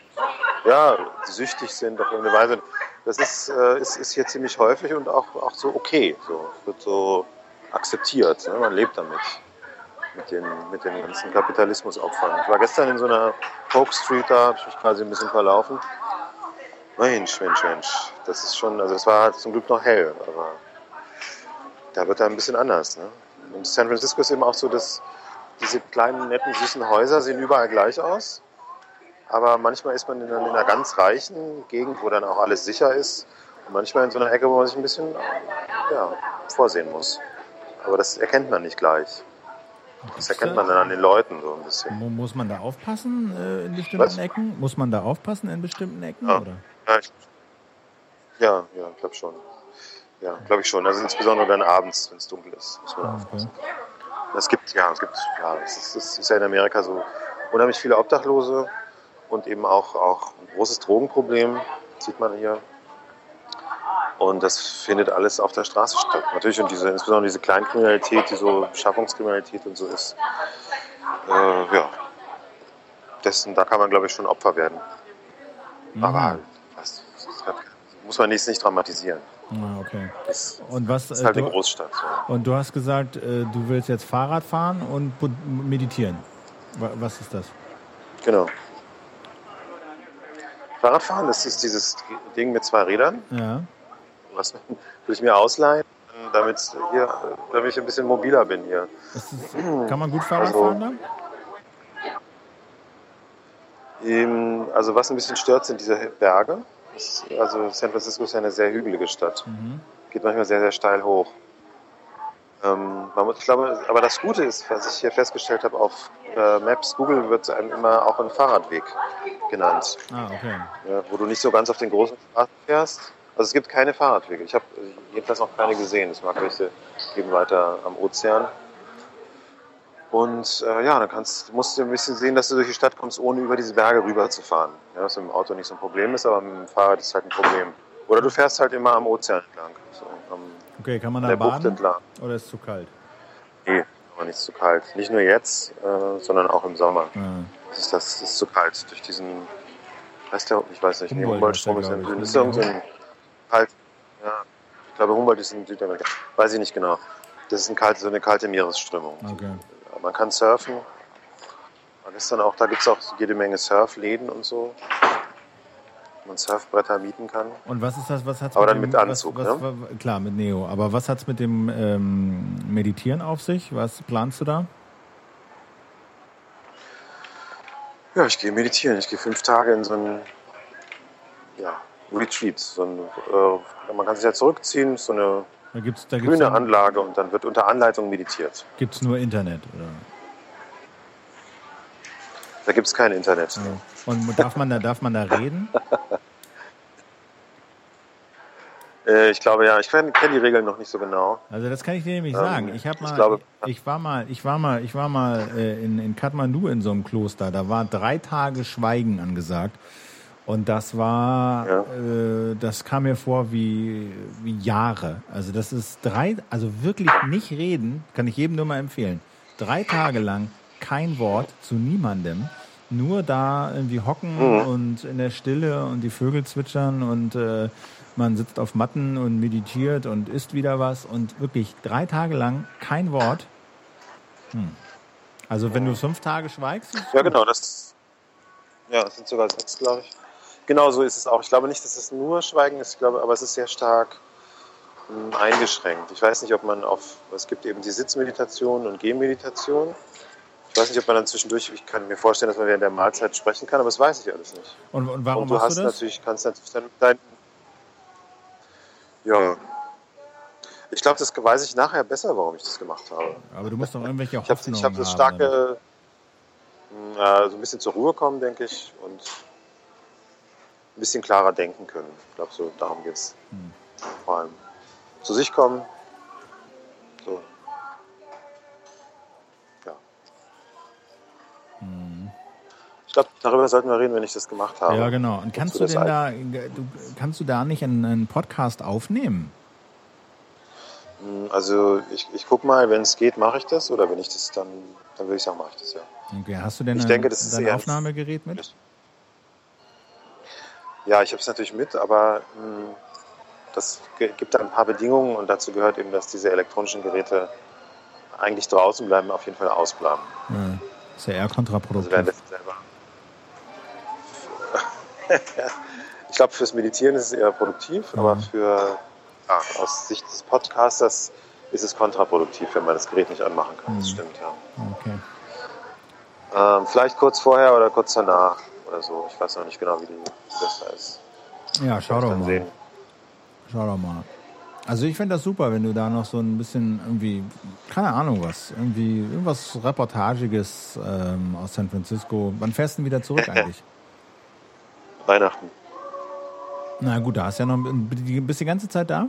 ja, die süchtig sind auf irgendeine Weise. Das ist, äh, ist, ist hier ziemlich häufig und auch, auch so okay. So, wird so akzeptiert. Ne? Man lebt damit. Mit den, mit den ganzen Kapitalismusopfern. Ich war gestern in so einer Polk Street, da habe ich mich quasi ein bisschen verlaufen. Mensch, Mensch, Mensch. Das ist schon, also es war zum Glück noch hell, aber da wird er ein bisschen anders. Ne? Und San Francisco ist eben auch so, dass diese kleinen, netten, süßen Häuser sehen überall gleich aus. Aber manchmal ist man in einer, in einer ganz reichen Gegend, wo dann auch alles sicher ist. Und manchmal in so einer Ecke, wo man sich ein bisschen ja, vorsehen muss. Aber das erkennt man nicht gleich. Das erkennt man dann an den Leuten so ein bisschen. Mu- Muss man da aufpassen äh, in bestimmten Was? Ecken? Muss man da aufpassen in bestimmten Ecken? Ja. Oder? Ja, ich, ja, ja, glaube schon. Ja, glaube ich schon. Also insbesondere dann abends, wenn es dunkel ist, muss man Ah, aufpassen. okay. Es gibt, ja, es gibt, ja, es ist, es ist ja in Amerika so unheimlich viele Obdachlose und eben auch, auch ein großes Drogenproblem, sieht man hier. Und das findet alles auf der Straße statt. Natürlich, und diese, insbesondere diese Kleinkriminalität, die so Beschaffungskriminalität und so ist, äh, ja, dessen, da kann man, glaube ich, schon Opfer werden. Mhm. Aber das, das muss man nicht, nicht dramatisieren. Ah, okay. Das Und was? ist äh, halt eine du, Großstadt. So. und du hast gesagt, äh, du willst jetzt Fahrrad fahren und meditieren. Wa- Was ist das? Genau. Fahrradfahren, das ist dieses Ding mit zwei Rädern. Ja. Was will ich mir ausleihen, damit, hier, damit ich ein bisschen mobiler bin hier. Ist kann man gut Fahrrad Also- fahren da? Ähm, Also was ein bisschen stört, sind diese Berge. Das also San Francisco ist ja eine sehr hügelige Stadt. Mhm. Geht manchmal sehr, sehr steil hoch. Ähm, man muss, ich glaube, aber das Gute ist, was ich hier festgestellt habe, auf äh, Maps, Google wird einem immer auch ein Fahrradweg genannt. Ah, okay. ja, wo du nicht so ganz auf den großen Straßen fährst. Also es gibt keine Fahrradwege. Ich habe jedenfalls noch keine gesehen. Es mag welche geben weiter am Ozean. Und äh, ja, dann kannst, musst du ein bisschen sehen, dass du durch die Stadt kommst, ohne über diese Berge rüber zu fahren. Ja, was mit dem Auto nicht so ein Problem ist, aber mit dem Fahrrad ist halt ein Problem. Oder du fährst halt immer am Ozean entlang. So, am, Okay, kann man an da der Bucht baden? entlang. Oder ist es zu kalt? Nee, aber nicht zu kalt. Nicht nur jetzt, äh, sondern auch im Sommer. Ja. Das ist, das ist zu kalt durch diesen, heißt der, ich weiß nicht, nee, Humboldt Humboldt-Strom der, ist im glaub ich. Süden. Das ist irgend so ein kalt, ja, ich glaube Humboldt ist in Südamerika, weiß ich nicht genau. Das ist ein kalt, so eine kalte Meeresströmung. Okay. Man kann surfen, Man ist dann auch, da gibt es auch jede Menge Surfläden und so, wo man Surfbretter mieten kann. Und was ist das? Was hat's Aber mit dann dem, mit Anzug, was, was, ne? Klar, mit Neo. Aber was hat's mit dem ähm, Meditieren auf sich? Was planst du da? Ja, ich gehe meditieren. Ich gehe fünf Tage in so ein ja, Retreat. So ein, äh, man kann sich ja zurückziehen, so eine Da gibt's, da gibt's, grüne Anlage und dann wird unter Anleitung meditiert. gibt's nur Internet, oder? Da gibt es kein Internet. Ja. Und darf man da, darf man da reden? Äh, ich glaube ja, ich kenne kenn die Regeln noch nicht so genau. Also das kann ich dir nämlich Ähm, sagen. Ich habe ich mal, glaube- ich war mal, ich war mal, ich war mal äh, in, in Kathmandu in so einem Kloster. Da war drei Tage Schweigen angesagt. Und das war, Ja. äh, das kam mir vor wie, wie Jahre. Also das ist drei, also wirklich nicht reden, kann ich jedem nur mal empfehlen. Drei Tage lang kein Wort zu niemandem. Nur da irgendwie hocken Mhm. und in der Stille und die Vögel zwitschern und äh, man sitzt auf Matten und meditiert und isst wieder was und wirklich drei Tage lang kein Wort. Hm. Also wenn du fünf Tage schweigst, Ja, genau, das, ja, es sind sogar sechs, glaube ich. Genau so ist es auch. Ich glaube nicht, dass es nur Schweigen ist, ich glaube, aber es ist sehr stark mh, eingeschränkt. Ich weiß nicht, ob man auf, es gibt eben die Sitzmeditation und Gehmeditation. Ich weiß nicht, ob man dann zwischendurch, ich kann mir vorstellen, dass man während der Mahlzeit sprechen kann, aber das weiß ich alles nicht. Und, und warum und du machst hast du das? natürlich, kannst natürlich dann dein, ja, ich glaube, das weiß ich nachher besser, warum ich das gemacht habe. Aber du musst doch irgendwelche Ich habe Hoffnungen ich hab das starke, äh, so ein bisschen zur Ruhe kommen, denke ich, und ein bisschen klarer denken können. Ich glaube, so darum geht es. Hm. Vor allem zu sich kommen. So. Ja. Ich glaube, darüber sollten wir reden, wenn ich das gemacht habe. Ja, genau. Und kannst du Wozu denn da, du, kannst du da nicht einen, einen Podcast aufnehmen? Mh, Also ich, ich guck mal, wenn es geht, mache ich das. Oder wenn ich das dann, dann würde ich sagen, mache ich das ja. Okay, hast du denn Ich ein, denke, das ist Aufnahmegerät mit? Ja, ich habe es natürlich mit, aber mh, das ge- gibt da ein paar Bedingungen und dazu gehört eben, dass diese elektronischen Geräte eigentlich draußen bleiben, auf jeden Fall ausbleiben. Ja, ist ja eher Also kontraproduktiv. selber. ich glaube, fürs Meditieren ist es eher produktiv, aber Mhm. für ja, aus Sicht des Podcasters ist es kontraproduktiv, wenn man das Gerät nicht anmachen kann. Das Mhm. stimmt, ja. Okay. Ähm, vielleicht kurz vorher oder kurz danach oder so. Ich weiß noch nicht genau, wie die besser ist. Ja, schau doch mal. sehen. Schau doch mal. Also ich finde das super, wenn du da noch so ein bisschen irgendwie, keine Ahnung was, irgendwie irgendwas Reportagiges ähm, aus San Francisco. Wann fährst du denn wieder zurück eigentlich? Weihnachten. Na gut, da hast du ja noch, ein- bist du die ganze Zeit da?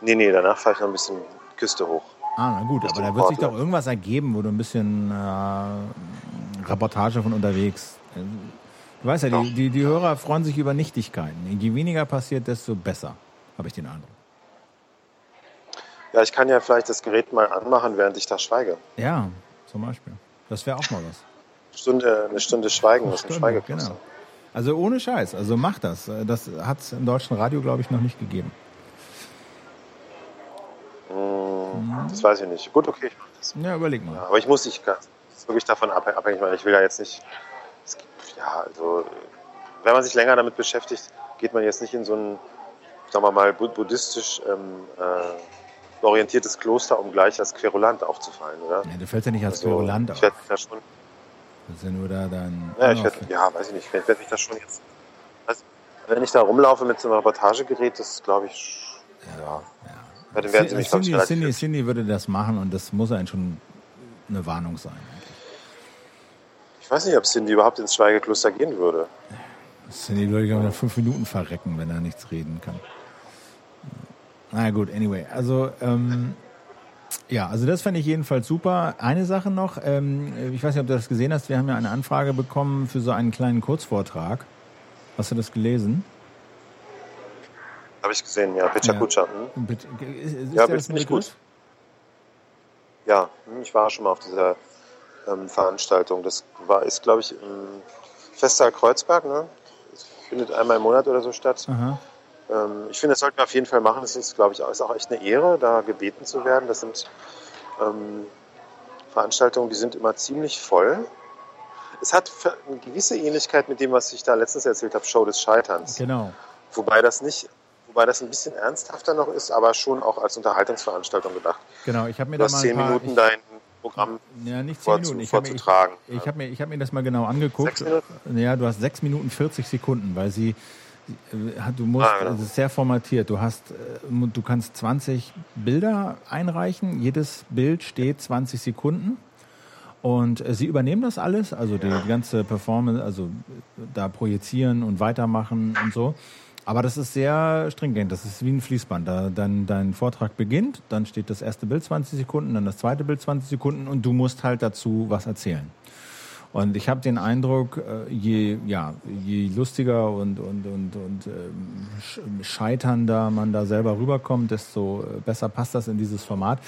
Nee, nee, danach fahre ich noch ein bisschen Küste hoch. Ah, na gut, aber da wird sich doch irgendwas ergeben, wo du ein bisschen äh, Reportage von unterwegs. Du weißt ja, die, die, die Hörer freuen sich über Nichtigkeiten. Je weniger passiert, desto besser, habe ich den Eindruck. Ja, ich kann ja vielleicht das Gerät mal anmachen, während ich da schweige. Ja, zum Beispiel. Das wäre auch mal was. Stunde, eine Stunde Schweigen, was ein Stunde, Schweigekurs. genau. Also ohne Scheiß, also mach das. Das hat es im deutschen Radio, glaube ich, noch nicht gegeben. Hm, Das weiß ich nicht. Gut, okay, ich mache das. Ja, überleg mal. Ja, aber ich muss, ich kann, das ist wirklich davon abhäng- abhängig, weil ich will ja jetzt nicht, es gibt, ja, also, wenn man sich länger damit beschäftigt, geht man jetzt nicht in so ein, sagen wir mal, bu- buddhistisch ähm, äh, orientiertes Kloster, um gleich als Querulant aufzufallen, oder? Ja, du fällst ja nicht als Also, Querulant auf. ich werde mich da schon, Das ist ja nur da dein. ja, ich werd, ja, weiß ich nicht, ich werde mich da schon jetzt, also, wenn ich da rumlaufe mit so einem Reportagegerät, das glaube ich, ja, ja, dann werden sie mich, Cindy, Cindy, Cindy würde das machen und das muss einen schon eine Warnung sein. Ich weiß nicht, ob Cindy überhaupt ins Schweigekloster gehen würde. Cindy würde ja nach fünf Minuten verrecken, wenn er nichts reden kann. Na gut, anyway. Also, ähm, ja, also das fände ich jedenfalls super. Eine Sache noch, ähm, ich weiß nicht, ob du das gesehen hast, wir haben ja eine Anfrage bekommen für so einen kleinen Kurzvortrag. Hast du das gelesen? Habe ich gesehen, ja, Pichakucha. Hm? Bitte, ist, ist Ja, das ich Begriff? gut. Ja, hm, ich war schon mal auf dieser ähm, Veranstaltung. Das war, ist, glaube ich, im Festsaal Kreuzberg. Ne? Das findet einmal im Monat oder so statt. Ähm, ich finde, das sollten wir auf jeden Fall machen. Es ist, glaube ich, auch, ist auch echt eine Ehre, da gebeten zu werden. Das sind ähm, Veranstaltungen, die sind immer ziemlich voll. es hat eine gewisse Ähnlichkeit mit dem, was ich da letztens erzählt habe, Show des Scheiterns. Genau. Wobei das nicht, wobei das ein bisschen ernsthafter noch ist, aber schon auch als Unterhaltungsveranstaltung gedacht. Genau, ich habe mir du da mal zehn Minuten ich, dein Programm ja, nicht vorzu, Minuten. Ich habe mir, vorzutragen. ich, ich hab mir, ich hab mir das mal genau angeguckt. Sechs? Ja, du hast sechs Minuten 40 Sekunden, weil sie äh, du musst, Ah, genau. sehr formatiert. Du hast, äh, du kannst 20 Bilder einreichen. Jedes Bild steht 20 Sekunden. Und äh, sie übernehmen das alles, also die, die ganze Performance, also da projizieren und weitermachen und so. Aber das ist sehr stringent, das ist wie ein Fließband. Da dann dein Vortrag beginnt, dann steht das erste Bild 20 Sekunden, dann das zweite Bild 20 Sekunden und du musst halt dazu was erzählen. Und ich habe den Eindruck, äh, je, ja, je lustiger und, und, und, und ähm, sch- scheiternder man da selber rüberkommt, desto äh, besser passt das in dieses Format.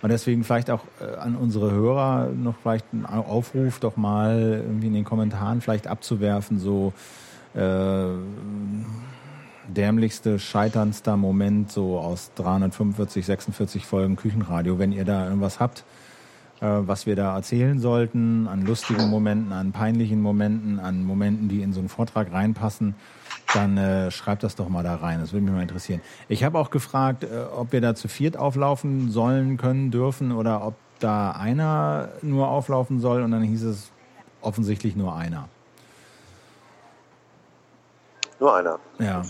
Und deswegen vielleicht auch äh, an unsere Hörer noch vielleicht ein Aufruf, doch mal irgendwie in den Kommentaren vielleicht abzuwerfen, so äh, dämlichste, scheiterndster Moment so aus 345, 46 Folgen Küchenradio, wenn ihr da irgendwas habt äh, was wir da erzählen sollten, an lustigen Momenten, an peinlichen Momenten, an Momenten, die in so einen Vortrag reinpassen, dann äh, schreibt das doch mal da rein. Das würde mich mal interessieren. Ich habe auch gefragt, äh, ob wir da zu viert auflaufen sollen, können, dürfen oder ob da einer nur auflaufen soll und dann hieß es offensichtlich nur einer. Nur einer. Ja,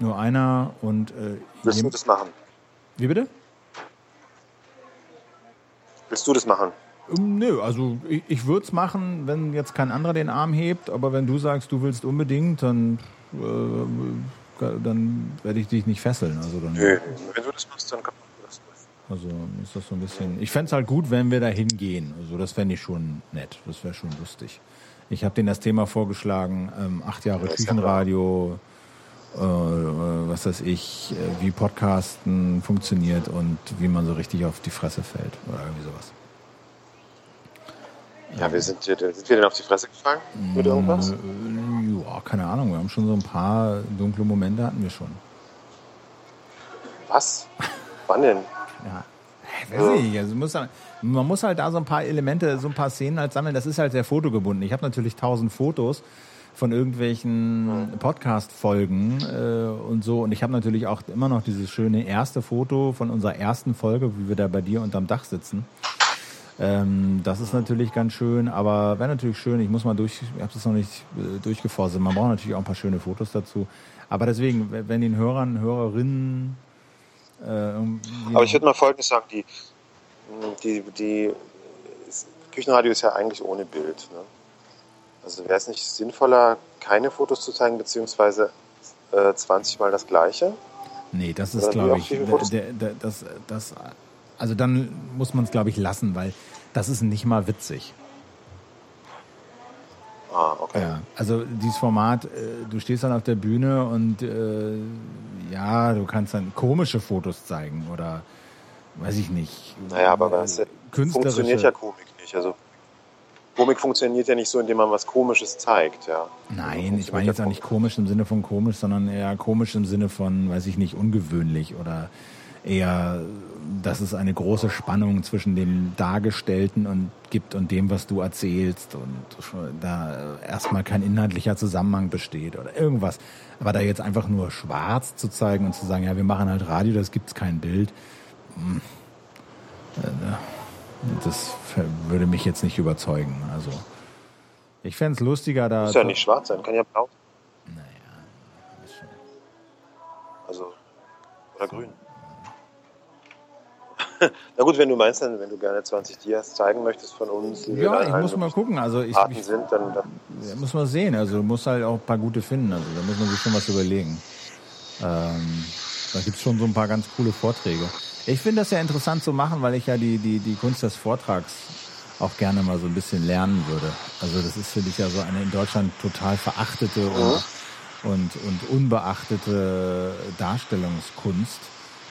nur einer und äh, Willst du das machen? wie bitte? Willst du das machen? Ähm, Nö, also ich, ich würde es machen, wenn jetzt kein anderer den Arm hebt, aber wenn du sagst, du willst unbedingt, dann, äh, dann werde ich dich nicht fesseln. Also dann Nö. Wenn du das machst, dann kann man das. also ist das so ein bisschen. Ich fände es halt gut, wenn wir da hingehen. Also das fände ich schon nett. Das wäre schon lustig. Ich habe denen das Thema vorgeschlagen, ähm, acht Jahre ja Küchenradio, äh, was weiß ich, äh, wie Podcasten funktioniert und wie man so richtig auf die Fresse fällt oder irgendwie sowas. Ja, wir sind, sind wir denn auf die Fresse gefallen mit irgendwas? Äh, Ja, keine Ahnung. Wir haben schon so ein paar dunkle Momente hatten wir schon. Was? Wann denn? Ja. Weiß ich nicht. Also muss, halt- man muss halt da so ein paar Elemente, so ein paar Szenen halt sammeln. Das ist halt sehr fotogebunden. Ich habe natürlich tausend Fotos von irgendwelchen Podcast-Folgen äh, und so. Und ich habe natürlich auch immer noch dieses schöne erste Foto von unserer ersten Folge, wie wir da bei dir unterm Dach sitzen. Ähm, das ist natürlich ganz schön, aber wäre natürlich schön, ich muss mal durch, ich habe das noch nicht äh, durchgeforstet. Man braucht natürlich auch ein paar schöne Fotos dazu. Aber deswegen, wenn den Hörern, Hörerinnen äh, Aber ich würde mal Folgendes sagen, die, die, die Küchenradio ist ja eigentlich ohne Bild. Ne? Also wäre es nicht sinnvoller, keine Fotos zu zeigen, beziehungsweise äh, 20 Mal das Gleiche? Nee, das ist, glaube ich, der, der, das, das, also dann muss man es, glaube ich, lassen, weil das ist nicht mal witzig. Ah, okay. Ja, also dieses Format, äh, du stehst dann auf der Bühne und äh, ja, du kannst dann komische Fotos zeigen oder weiß ich nicht. Naja, aber äh, künstlerische. funktioniert ja Komik nicht. Also Komik funktioniert ja nicht so, indem man was Komisches zeigt. Ja. Nein, ich meine jetzt auch nicht komisch im Sinne von komisch, sondern eher komisch im Sinne von, weiß ich nicht, ungewöhnlich oder eher, dass es eine große Spannung zwischen dem Dargestellten und gibt und dem, was du erzählst und da erstmal kein inhaltlicher Zusammenhang besteht oder irgendwas. Aber da jetzt einfach nur schwarz zu zeigen und zu sagen, ja, wir machen halt Radio, das gibt's kein Bild, hm, äh, das würde mich jetzt nicht überzeugen. Also ich fänd's lustiger, da Muss ja nicht schwarz sein, kann ja blau. Naja, ist schon. Also, oder grün. Na gut, wenn du meinst, dann, wenn du gerne 20 Dias zeigen möchtest von uns, Ja, ich muss mal gucken. Also ich, ich sind, dann, dann ja, muss mal sehen. Also du musst halt auch ein paar gute finden. Also da muss man sich schon was überlegen. Ähm, da gibt's schon so ein paar ganz coole Vorträge. Ich finde das ja interessant zu machen, weil ich ja die, die, die Kunst des Vortrags auch gerne mal so ein bisschen lernen würde. Also das ist, finde ich, ja so eine in Deutschland total verachtete und, und, und unbeachtete Darstellungskunst,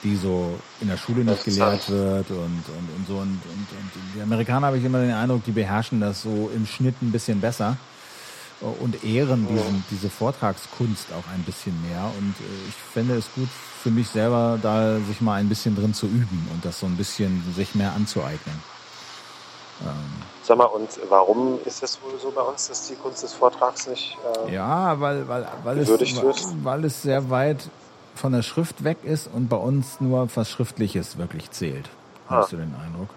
die so in der Schule nicht gelehrt wird und, und, und so. Und, und, und die Amerikaner habe ich immer den Eindruck, die beherrschen das so im Schnitt ein bisschen besser und ehren diesen, diese Vortragskunst auch ein bisschen mehr. Und äh, ich fände es gut für mich selber, da sich mal ein bisschen drin zu üben und das so ein bisschen sich mehr anzueignen. Ähm, Sag mal, und warum ist es wohl so bei uns, dass die Kunst des Vortrags nicht äh, Ja, weil, weil, weil, es, weil es sehr weit von der Schrift weg ist und bei uns nur was Schriftliches wirklich zählt. Ah. Hast du den Eindruck?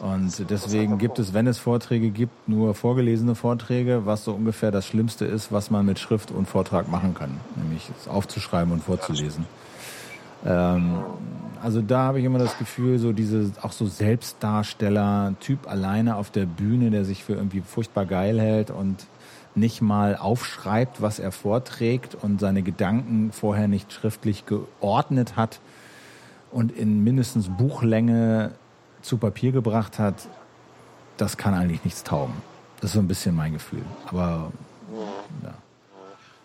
Und deswegen gibt es, wenn es Vorträge gibt, nur vorgelesene Vorträge, was so ungefähr das Schlimmste ist, was man mit Schrift und Vortrag machen kann, nämlich aufzuschreiben und vorzulesen. Ähm, also da habe ich immer das Gefühl, so diese auch so Selbstdarsteller, Typ alleine auf der Bühne, der sich für irgendwie furchtbar geil hält und nicht mal aufschreibt, was er vorträgt und seine Gedanken vorher nicht schriftlich geordnet hat und in mindestens Buchlänge zu Papier gebracht hat, das kann eigentlich nichts taugen. Das ist so ein bisschen mein Gefühl. Aber ja.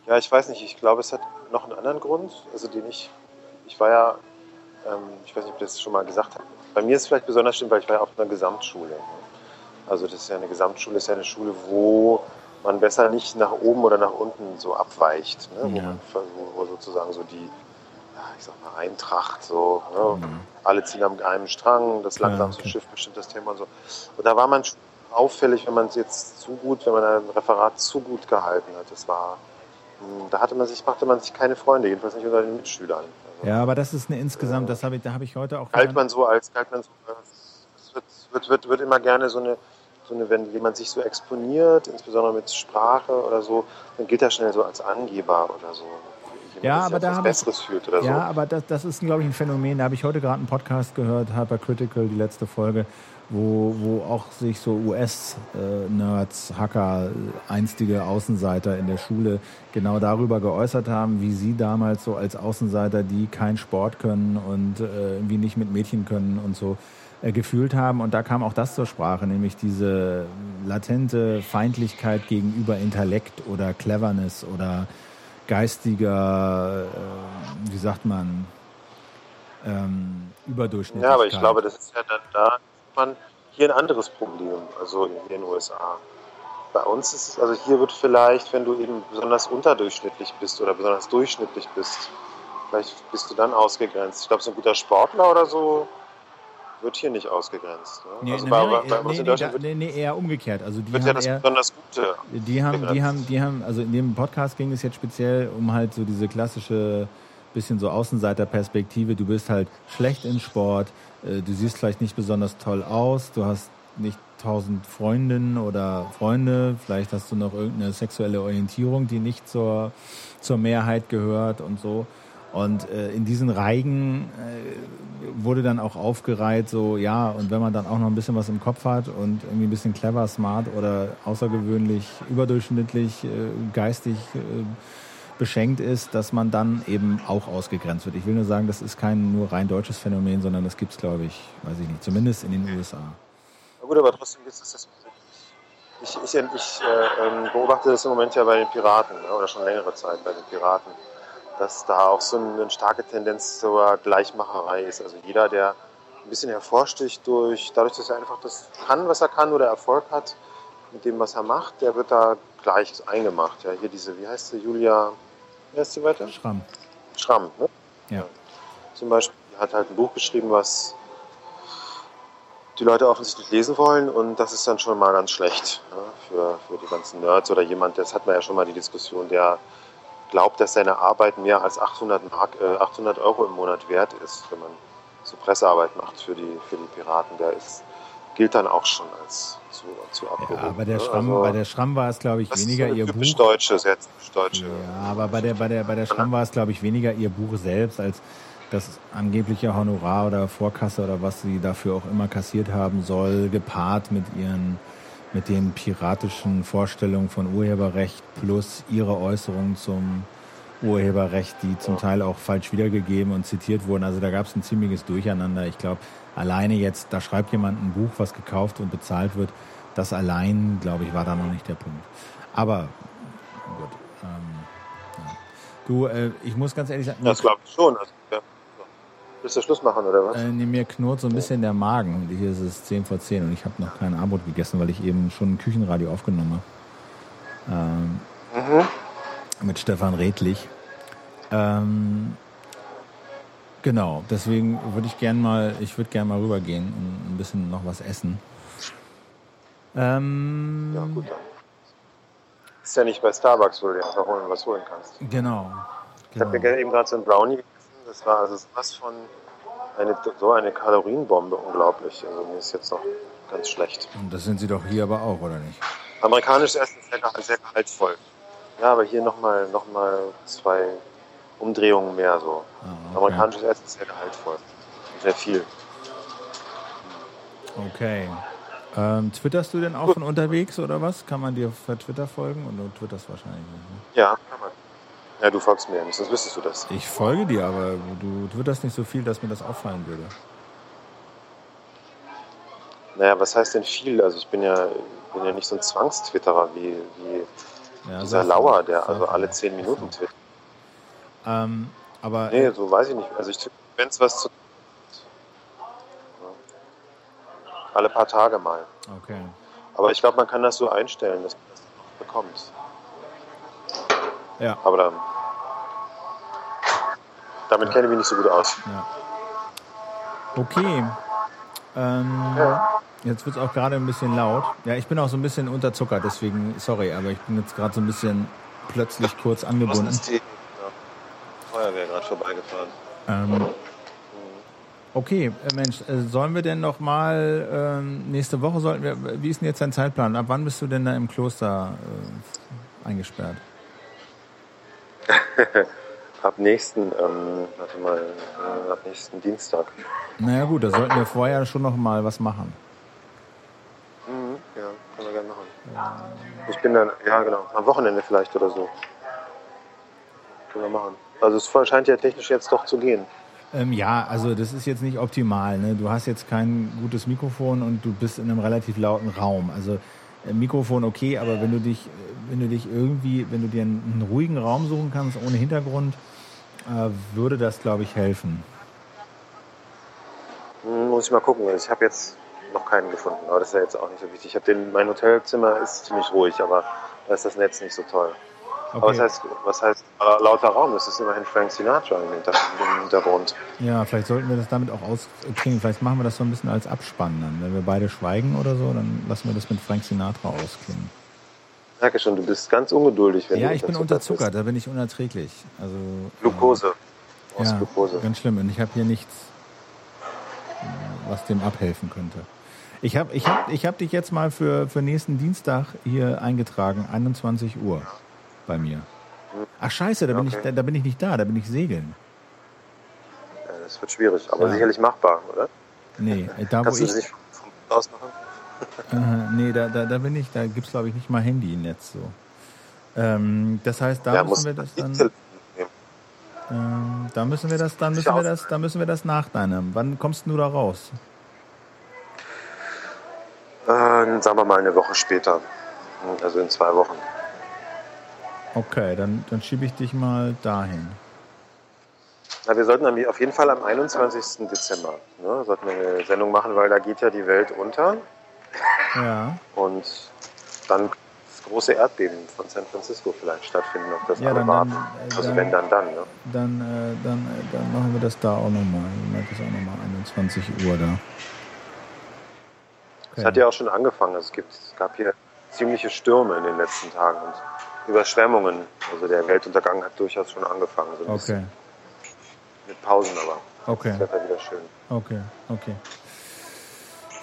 Ja, ich weiß nicht. Ich glaube, es hat noch einen anderen Grund, also den ich, ich war ja, ähm, ich weiß nicht, ob ich das schon mal gesagt habe. Bei mir ist es vielleicht besonders schlimm, weil ich war ja auf einer Gesamtschule. Also das ist ja eine Gesamtschule, ist ja eine Schule, wo man besser nicht nach oben oder nach unten so abweicht, ne? ja. wo, man, wo sozusagen so die ich sag mal, Eintracht, so, ne? mhm. alle ziehen am einem Strang, das langsamste ja, okay. Schiff bestimmt das Thema und so. Und da war man auffällig, wenn man es jetzt zu gut, wenn man ein Referat zu gut gehalten hat. Das war, hm, da hatte man sich, machte man sich keine Freunde, jedenfalls nicht unter den Mitschülern. Also, ja, aber das ist eine insgesamt, das habe ich, da habe ich heute auch. Galt man so als, galt man so, es wird, wird, wird, wird immer gerne so eine, so eine, wenn jemand sich so exponiert, insbesondere mit Sprache oder so, dann gilt er schnell so als Angeber oder so ja, aber da Besseres ich, fühlt oder ja, so. Ja, aber das, das ist, glaube ich, ein Phänomen. Da habe ich heute gerade einen Podcast gehört, Hypercritical, die letzte Folge, wo, wo auch sich so US-Nerds, Hacker, einstige Außenseiter in der Schule genau darüber geäußert haben, wie sie damals so als Außenseiter, die keinen Sport können und äh, irgendwie nicht mit Mädchen können und so, äh, gefühlt haben. Und da kam auch das zur Sprache, nämlich diese latente Feindlichkeit gegenüber Intellekt oder Cleverness oder geistiger, äh, wie sagt man, ähm, Überdurchschnittlichkeit. Ja, aber ich glaube, das ist ja dann da man hier ein anderes Problem, also in den USA. Bei uns ist es, also hier wird vielleicht, wenn du eben besonders unterdurchschnittlich bist oder besonders durchschnittlich bist, vielleicht bist du dann ausgegrenzt. Ich glaube, so ein guter Sportler oder so wird hier nicht ausgegrenzt. Ne? Nee, also nee, bei, bei, bei nee, nee, da, nee, nee, eher umgekehrt. Also die wird haben ja das eher, besonders Gute. Die haben, die haben, die haben, also in dem Podcast ging es jetzt speziell um halt so diese klassische bisschen so Außenseiterperspektive. Du bist halt schlecht in Sport, äh, du siehst vielleicht nicht besonders toll aus, du hast nicht tausend Freundinnen oder Freunde, vielleicht hast du noch irgendeine sexuelle Orientierung, die nicht zur, zur Mehrheit gehört und so. Und äh, in diesen Reigen äh, wurde dann auch aufgereiht, so ja, und wenn man dann auch noch ein bisschen was im Kopf hat und irgendwie ein bisschen clever, smart oder außergewöhnlich, überdurchschnittlich, äh, geistig äh, beschenkt ist, dass man dann eben auch ausgegrenzt wird. Ich will nur sagen, das ist kein nur rein deutsches Phänomen, sondern das gibt es, glaube ich, weiß ich nicht, zumindest in den USA. Na gut, aber trotzdem ist das. Ich, ich, ich äh, ähm, beobachte das im Moment ja bei den Piraten, ne, oder schon längere Zeit bei den Piraten dass da auch so eine starke Tendenz zur Gleichmacherei ist. Also jeder, der ein bisschen hervorsticht durch, dadurch, dass er einfach das kann, was er kann oder Erfolg hat mit dem, was er macht, der wird da gleich eingemacht. Ja, hier diese, wie heißt sie, Julia, wie heißt sie weiter? Schramm. Schramm, ne? Ja. Zum Beispiel hat halt ein Buch geschrieben, was die Leute offensichtlich lesen wollen und das ist dann schon mal ganz schlecht ja, für, für die ganzen Nerds oder jemand, das hat man ja schon mal die Diskussion, der glaubt, dass seine Arbeit mehr als 800, Mark, äh, 800 Euro im Monat wert ist, wenn man so Pressearbeit macht für die, für die Piraten, der ist, gilt dann auch schon als zu, zu abgehoben. Ja, bei der, ne? Schramm, also, bei der Schramm war es, glaube ich, weniger ihr Buch. Deutsche, sehr Deutsche. Ja, aber bei der, bei der, bei der Schramm war es, glaube ich, weniger ihr Buch selbst als das angebliche Honorar oder Vorkasse oder was sie dafür auch immer kassiert haben soll, gepaart mit ihren mit den piratischen Vorstellungen von Urheberrecht plus ihre Äußerungen zum Urheberrecht, die zum Teil auch falsch wiedergegeben und zitiert wurden. Also da gab es ein ziemliches Durcheinander. Ich glaube, alleine jetzt, da schreibt jemand ein Buch, was gekauft und bezahlt wird, das allein, glaube ich, war da noch nicht der Punkt. Aber gut. Ähm, ja. Du, äh, ich muss ganz ehrlich sagen. Das glaube ich schon. Also, ja. Willst du Schluss machen oder was? Äh, nee, mir knurrt so ein bisschen der Magen. Hier ist es 10 vor 10 und ich habe noch kein Abendbrot gegessen, weil ich eben schon ein Küchenradio aufgenommen habe. Ähm, mhm. Mit Stefan Redlich. Ähm, genau, deswegen würde ich gerne mal, ich würde gerne mal rübergehen und ein bisschen noch was essen. Ähm, ja, gut. Dann. Ist ja nicht bei Starbucks, wo du dir einfach holen, was holen kannst. Genau. Ich habe genau. mir eben gerade so ein Brownie. Das war also was von eine, so eine Kalorienbombe, unglaublich. Also mir ist jetzt noch ganz schlecht. Und das sind sie doch hier aber auch, oder nicht? Amerikanisches Essen ist sehr, sehr gehaltvoll. Ja, aber hier nochmal noch mal zwei Umdrehungen mehr so. Ah, okay. Amerikanisches Essen ist sehr gehaltvoll. Sehr viel. Okay. Ähm, twitterst du denn auch von unterwegs oder was? Kann man dir für Twitter folgen? Und du twitterst wahrscheinlich nicht. Ne? Ja, kann man. Ja, du folgst mir ja nicht, sonst wüsstest du das. Ich folge dir, aber du twitterst nicht so viel, dass mir das auffallen würde. Naja, was heißt denn viel? Also ich bin ja, bin ja nicht so ein Zwangstwitterer wie, wie ja, dieser Lauer, der also alle zehn Minuten twittert. Ähm, aber. Nee, so weiß ich nicht. Also ich wenn es was zu. Alle paar Tage mal. Okay. Aber ich glaube, man kann das so einstellen, dass man das bekommt. Ja. Aber dann. Damit ja. kenne ich mich nicht so gut aus. Ja. Okay. Ähm, ja. Jetzt wird es auch gerade ein bisschen laut. Ja, ich bin auch so ein bisschen unterzuckert, deswegen, sorry, aber ich bin jetzt gerade so ein bisschen plötzlich kurz angebunden. Ist die Feuerwehr gerade vorbeigefahren. Ähm, okay, äh, Mensch, äh, sollen wir denn noch mal ähm, nächste Woche sollten wir? Wie ist denn jetzt dein Zeitplan? Ab wann bist du denn da im Kloster äh, eingesperrt? ab nächsten, ähm, warte mal, äh, ab nächsten Dienstag. Naja gut, da sollten wir vorher schon noch mal was machen. Mhm, ja, können wir gerne machen. Ja. Ich bin dann, ja genau, am Wochenende vielleicht oder so. Können wir machen. Also es scheint ja technisch jetzt doch zu gehen. Ähm, ja, also das ist jetzt nicht optimal. Ne? Du hast jetzt kein gutes Mikrofon und du bist in einem relativ lauten Raum. Also Mikrofon okay, aber wenn du dich, wenn du dich irgendwie, wenn du dir einen, einen ruhigen Raum suchen kannst ohne Hintergrund, äh, würde das, glaube ich, helfen. Muss ich mal gucken. Ich habe jetzt noch keinen gefunden, aber das ist ja jetzt auch nicht so wichtig. Ich habe den, mein Hotelzimmer ist ziemlich ruhig, aber da ist das Netz nicht so toll. Okay. Aber was heißt, was heißt äh, lauter Raum? Das ist immerhin Frank Sinatra im, Hintergrund. Ja, vielleicht sollten wir das damit auch auskriegen. Vielleicht machen wir das so ein bisschen als Abspann dann. Wenn wir beide schweigen oder so, dann lassen wir das mit Frank Sinatra ausklingen. Ich merke schon, du bist ganz ungeduldig. Wenn ja, ich bin unterzuckert, bist. da bin ich unerträglich. Also, Glukose. Äh, ja, Glukose. ganz schlimm. Und ich habe hier nichts, was dem abhelfen könnte. Ich habe ich hab, ich hab dich jetzt mal für, für nächsten Dienstag hier eingetragen, 21 Uhr. Bei mir. Ach scheiße, da bin, okay. ich, da, da, bin ich nicht da, da bin ich segeln. Ja, das wird schwierig, aber ja. sicherlich machbar, oder? Nee, äh, da Kannst wo du ich... nicht vom aus machen? äh, nee, da, da, da bin ich, da gibt es glaube ich nicht mal Handy im Netz so. Ähm, das heißt, da ja, müssen wir das dann... Ähm, da müssen wir das, dann müssen wir das, da müssen wir das nach deinem. Wann kommst du da raus? Äh, sagen wir mal eine Woche später. Also in zwei Wochen. Okay, dann, dann schiebe ich dich mal dahin. Na, wir sollten auf jeden Fall am 21. Dezember ne, sollten wir eine Sendung machen, weil da geht ja die Welt unter. Ja. Und dann das große Erdbeben von San Francisco vielleicht stattfinden, ob das ja, alle dann, warten. Dann, also dann, wenn dann dann. Ne? Dann, äh, dann, äh, dann machen wir das da auch nochmal. Ich das auch nochmal 21 Uhr da. Es okay. hat ja auch schon angefangen. Es, gibt, es gab hier ziemliche Stürme in den letzten Tagen. Und Überschwemmungen. Also der Weltuntergang hat durchaus schon angefangen. So okay. Mit Pausen aber. Okay. Das Wetter wieder schön. Okay, okay.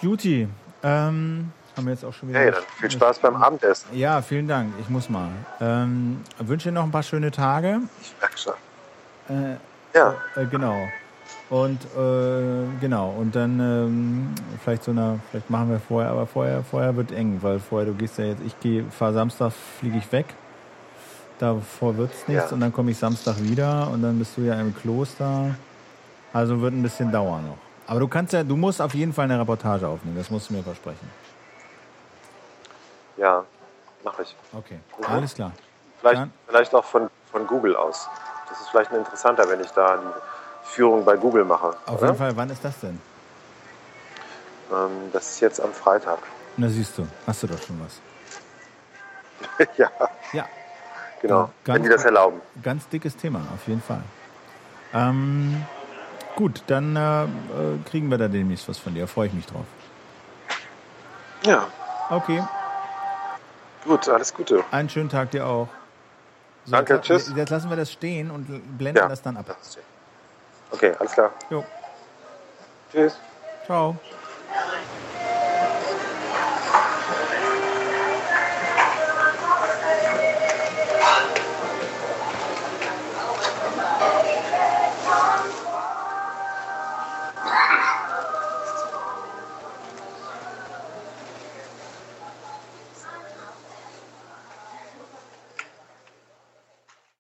Juti, ähm, haben wir jetzt auch schon wieder. Hey, dann viel Spaß beim Abendessen. Ja, vielen Dank. Ich muss mal. Ähm, wünsche dir noch ein paar schöne Tage. Ich merke schon. Äh, ja. Äh, genau. Und äh, genau, und dann ähm, vielleicht so eine, vielleicht machen wir vorher, aber vorher, vorher wird eng, weil vorher, du gehst ja jetzt, ich gehe, fahr Samstag, fliege ich weg davor wird es nichts ja. und dann komme ich Samstag wieder und dann bist du ja im Kloster. Also wird ein bisschen dauern noch. Aber du kannst ja, du musst auf jeden Fall eine Reportage aufnehmen, das musst du mir versprechen. Ja, mache ich. Okay, mhm. alles klar. Vielleicht, vielleicht auch von, von Google aus. Das ist vielleicht interessanter, wenn ich da eine Führung bei Google mache. Auf oder? jeden Fall, wann ist das denn? Ähm, das ist jetzt am Freitag. Na siehst du, hast du doch schon was. ja. Ja, Genau, ganz, wenn die das erlauben. Ganz dickes Thema, auf jeden Fall. Ähm, gut, dann äh, kriegen wir da demnächst was von dir. Freue ich mich drauf. Ja. Okay. Gut, alles Gute. Einen schönen Tag dir auch. So, Danke, jetzt, tschüss. Jetzt lassen wir das stehen und blenden ja, das dann ab. Okay, alles klar. Jo. Tschüss. Ciao.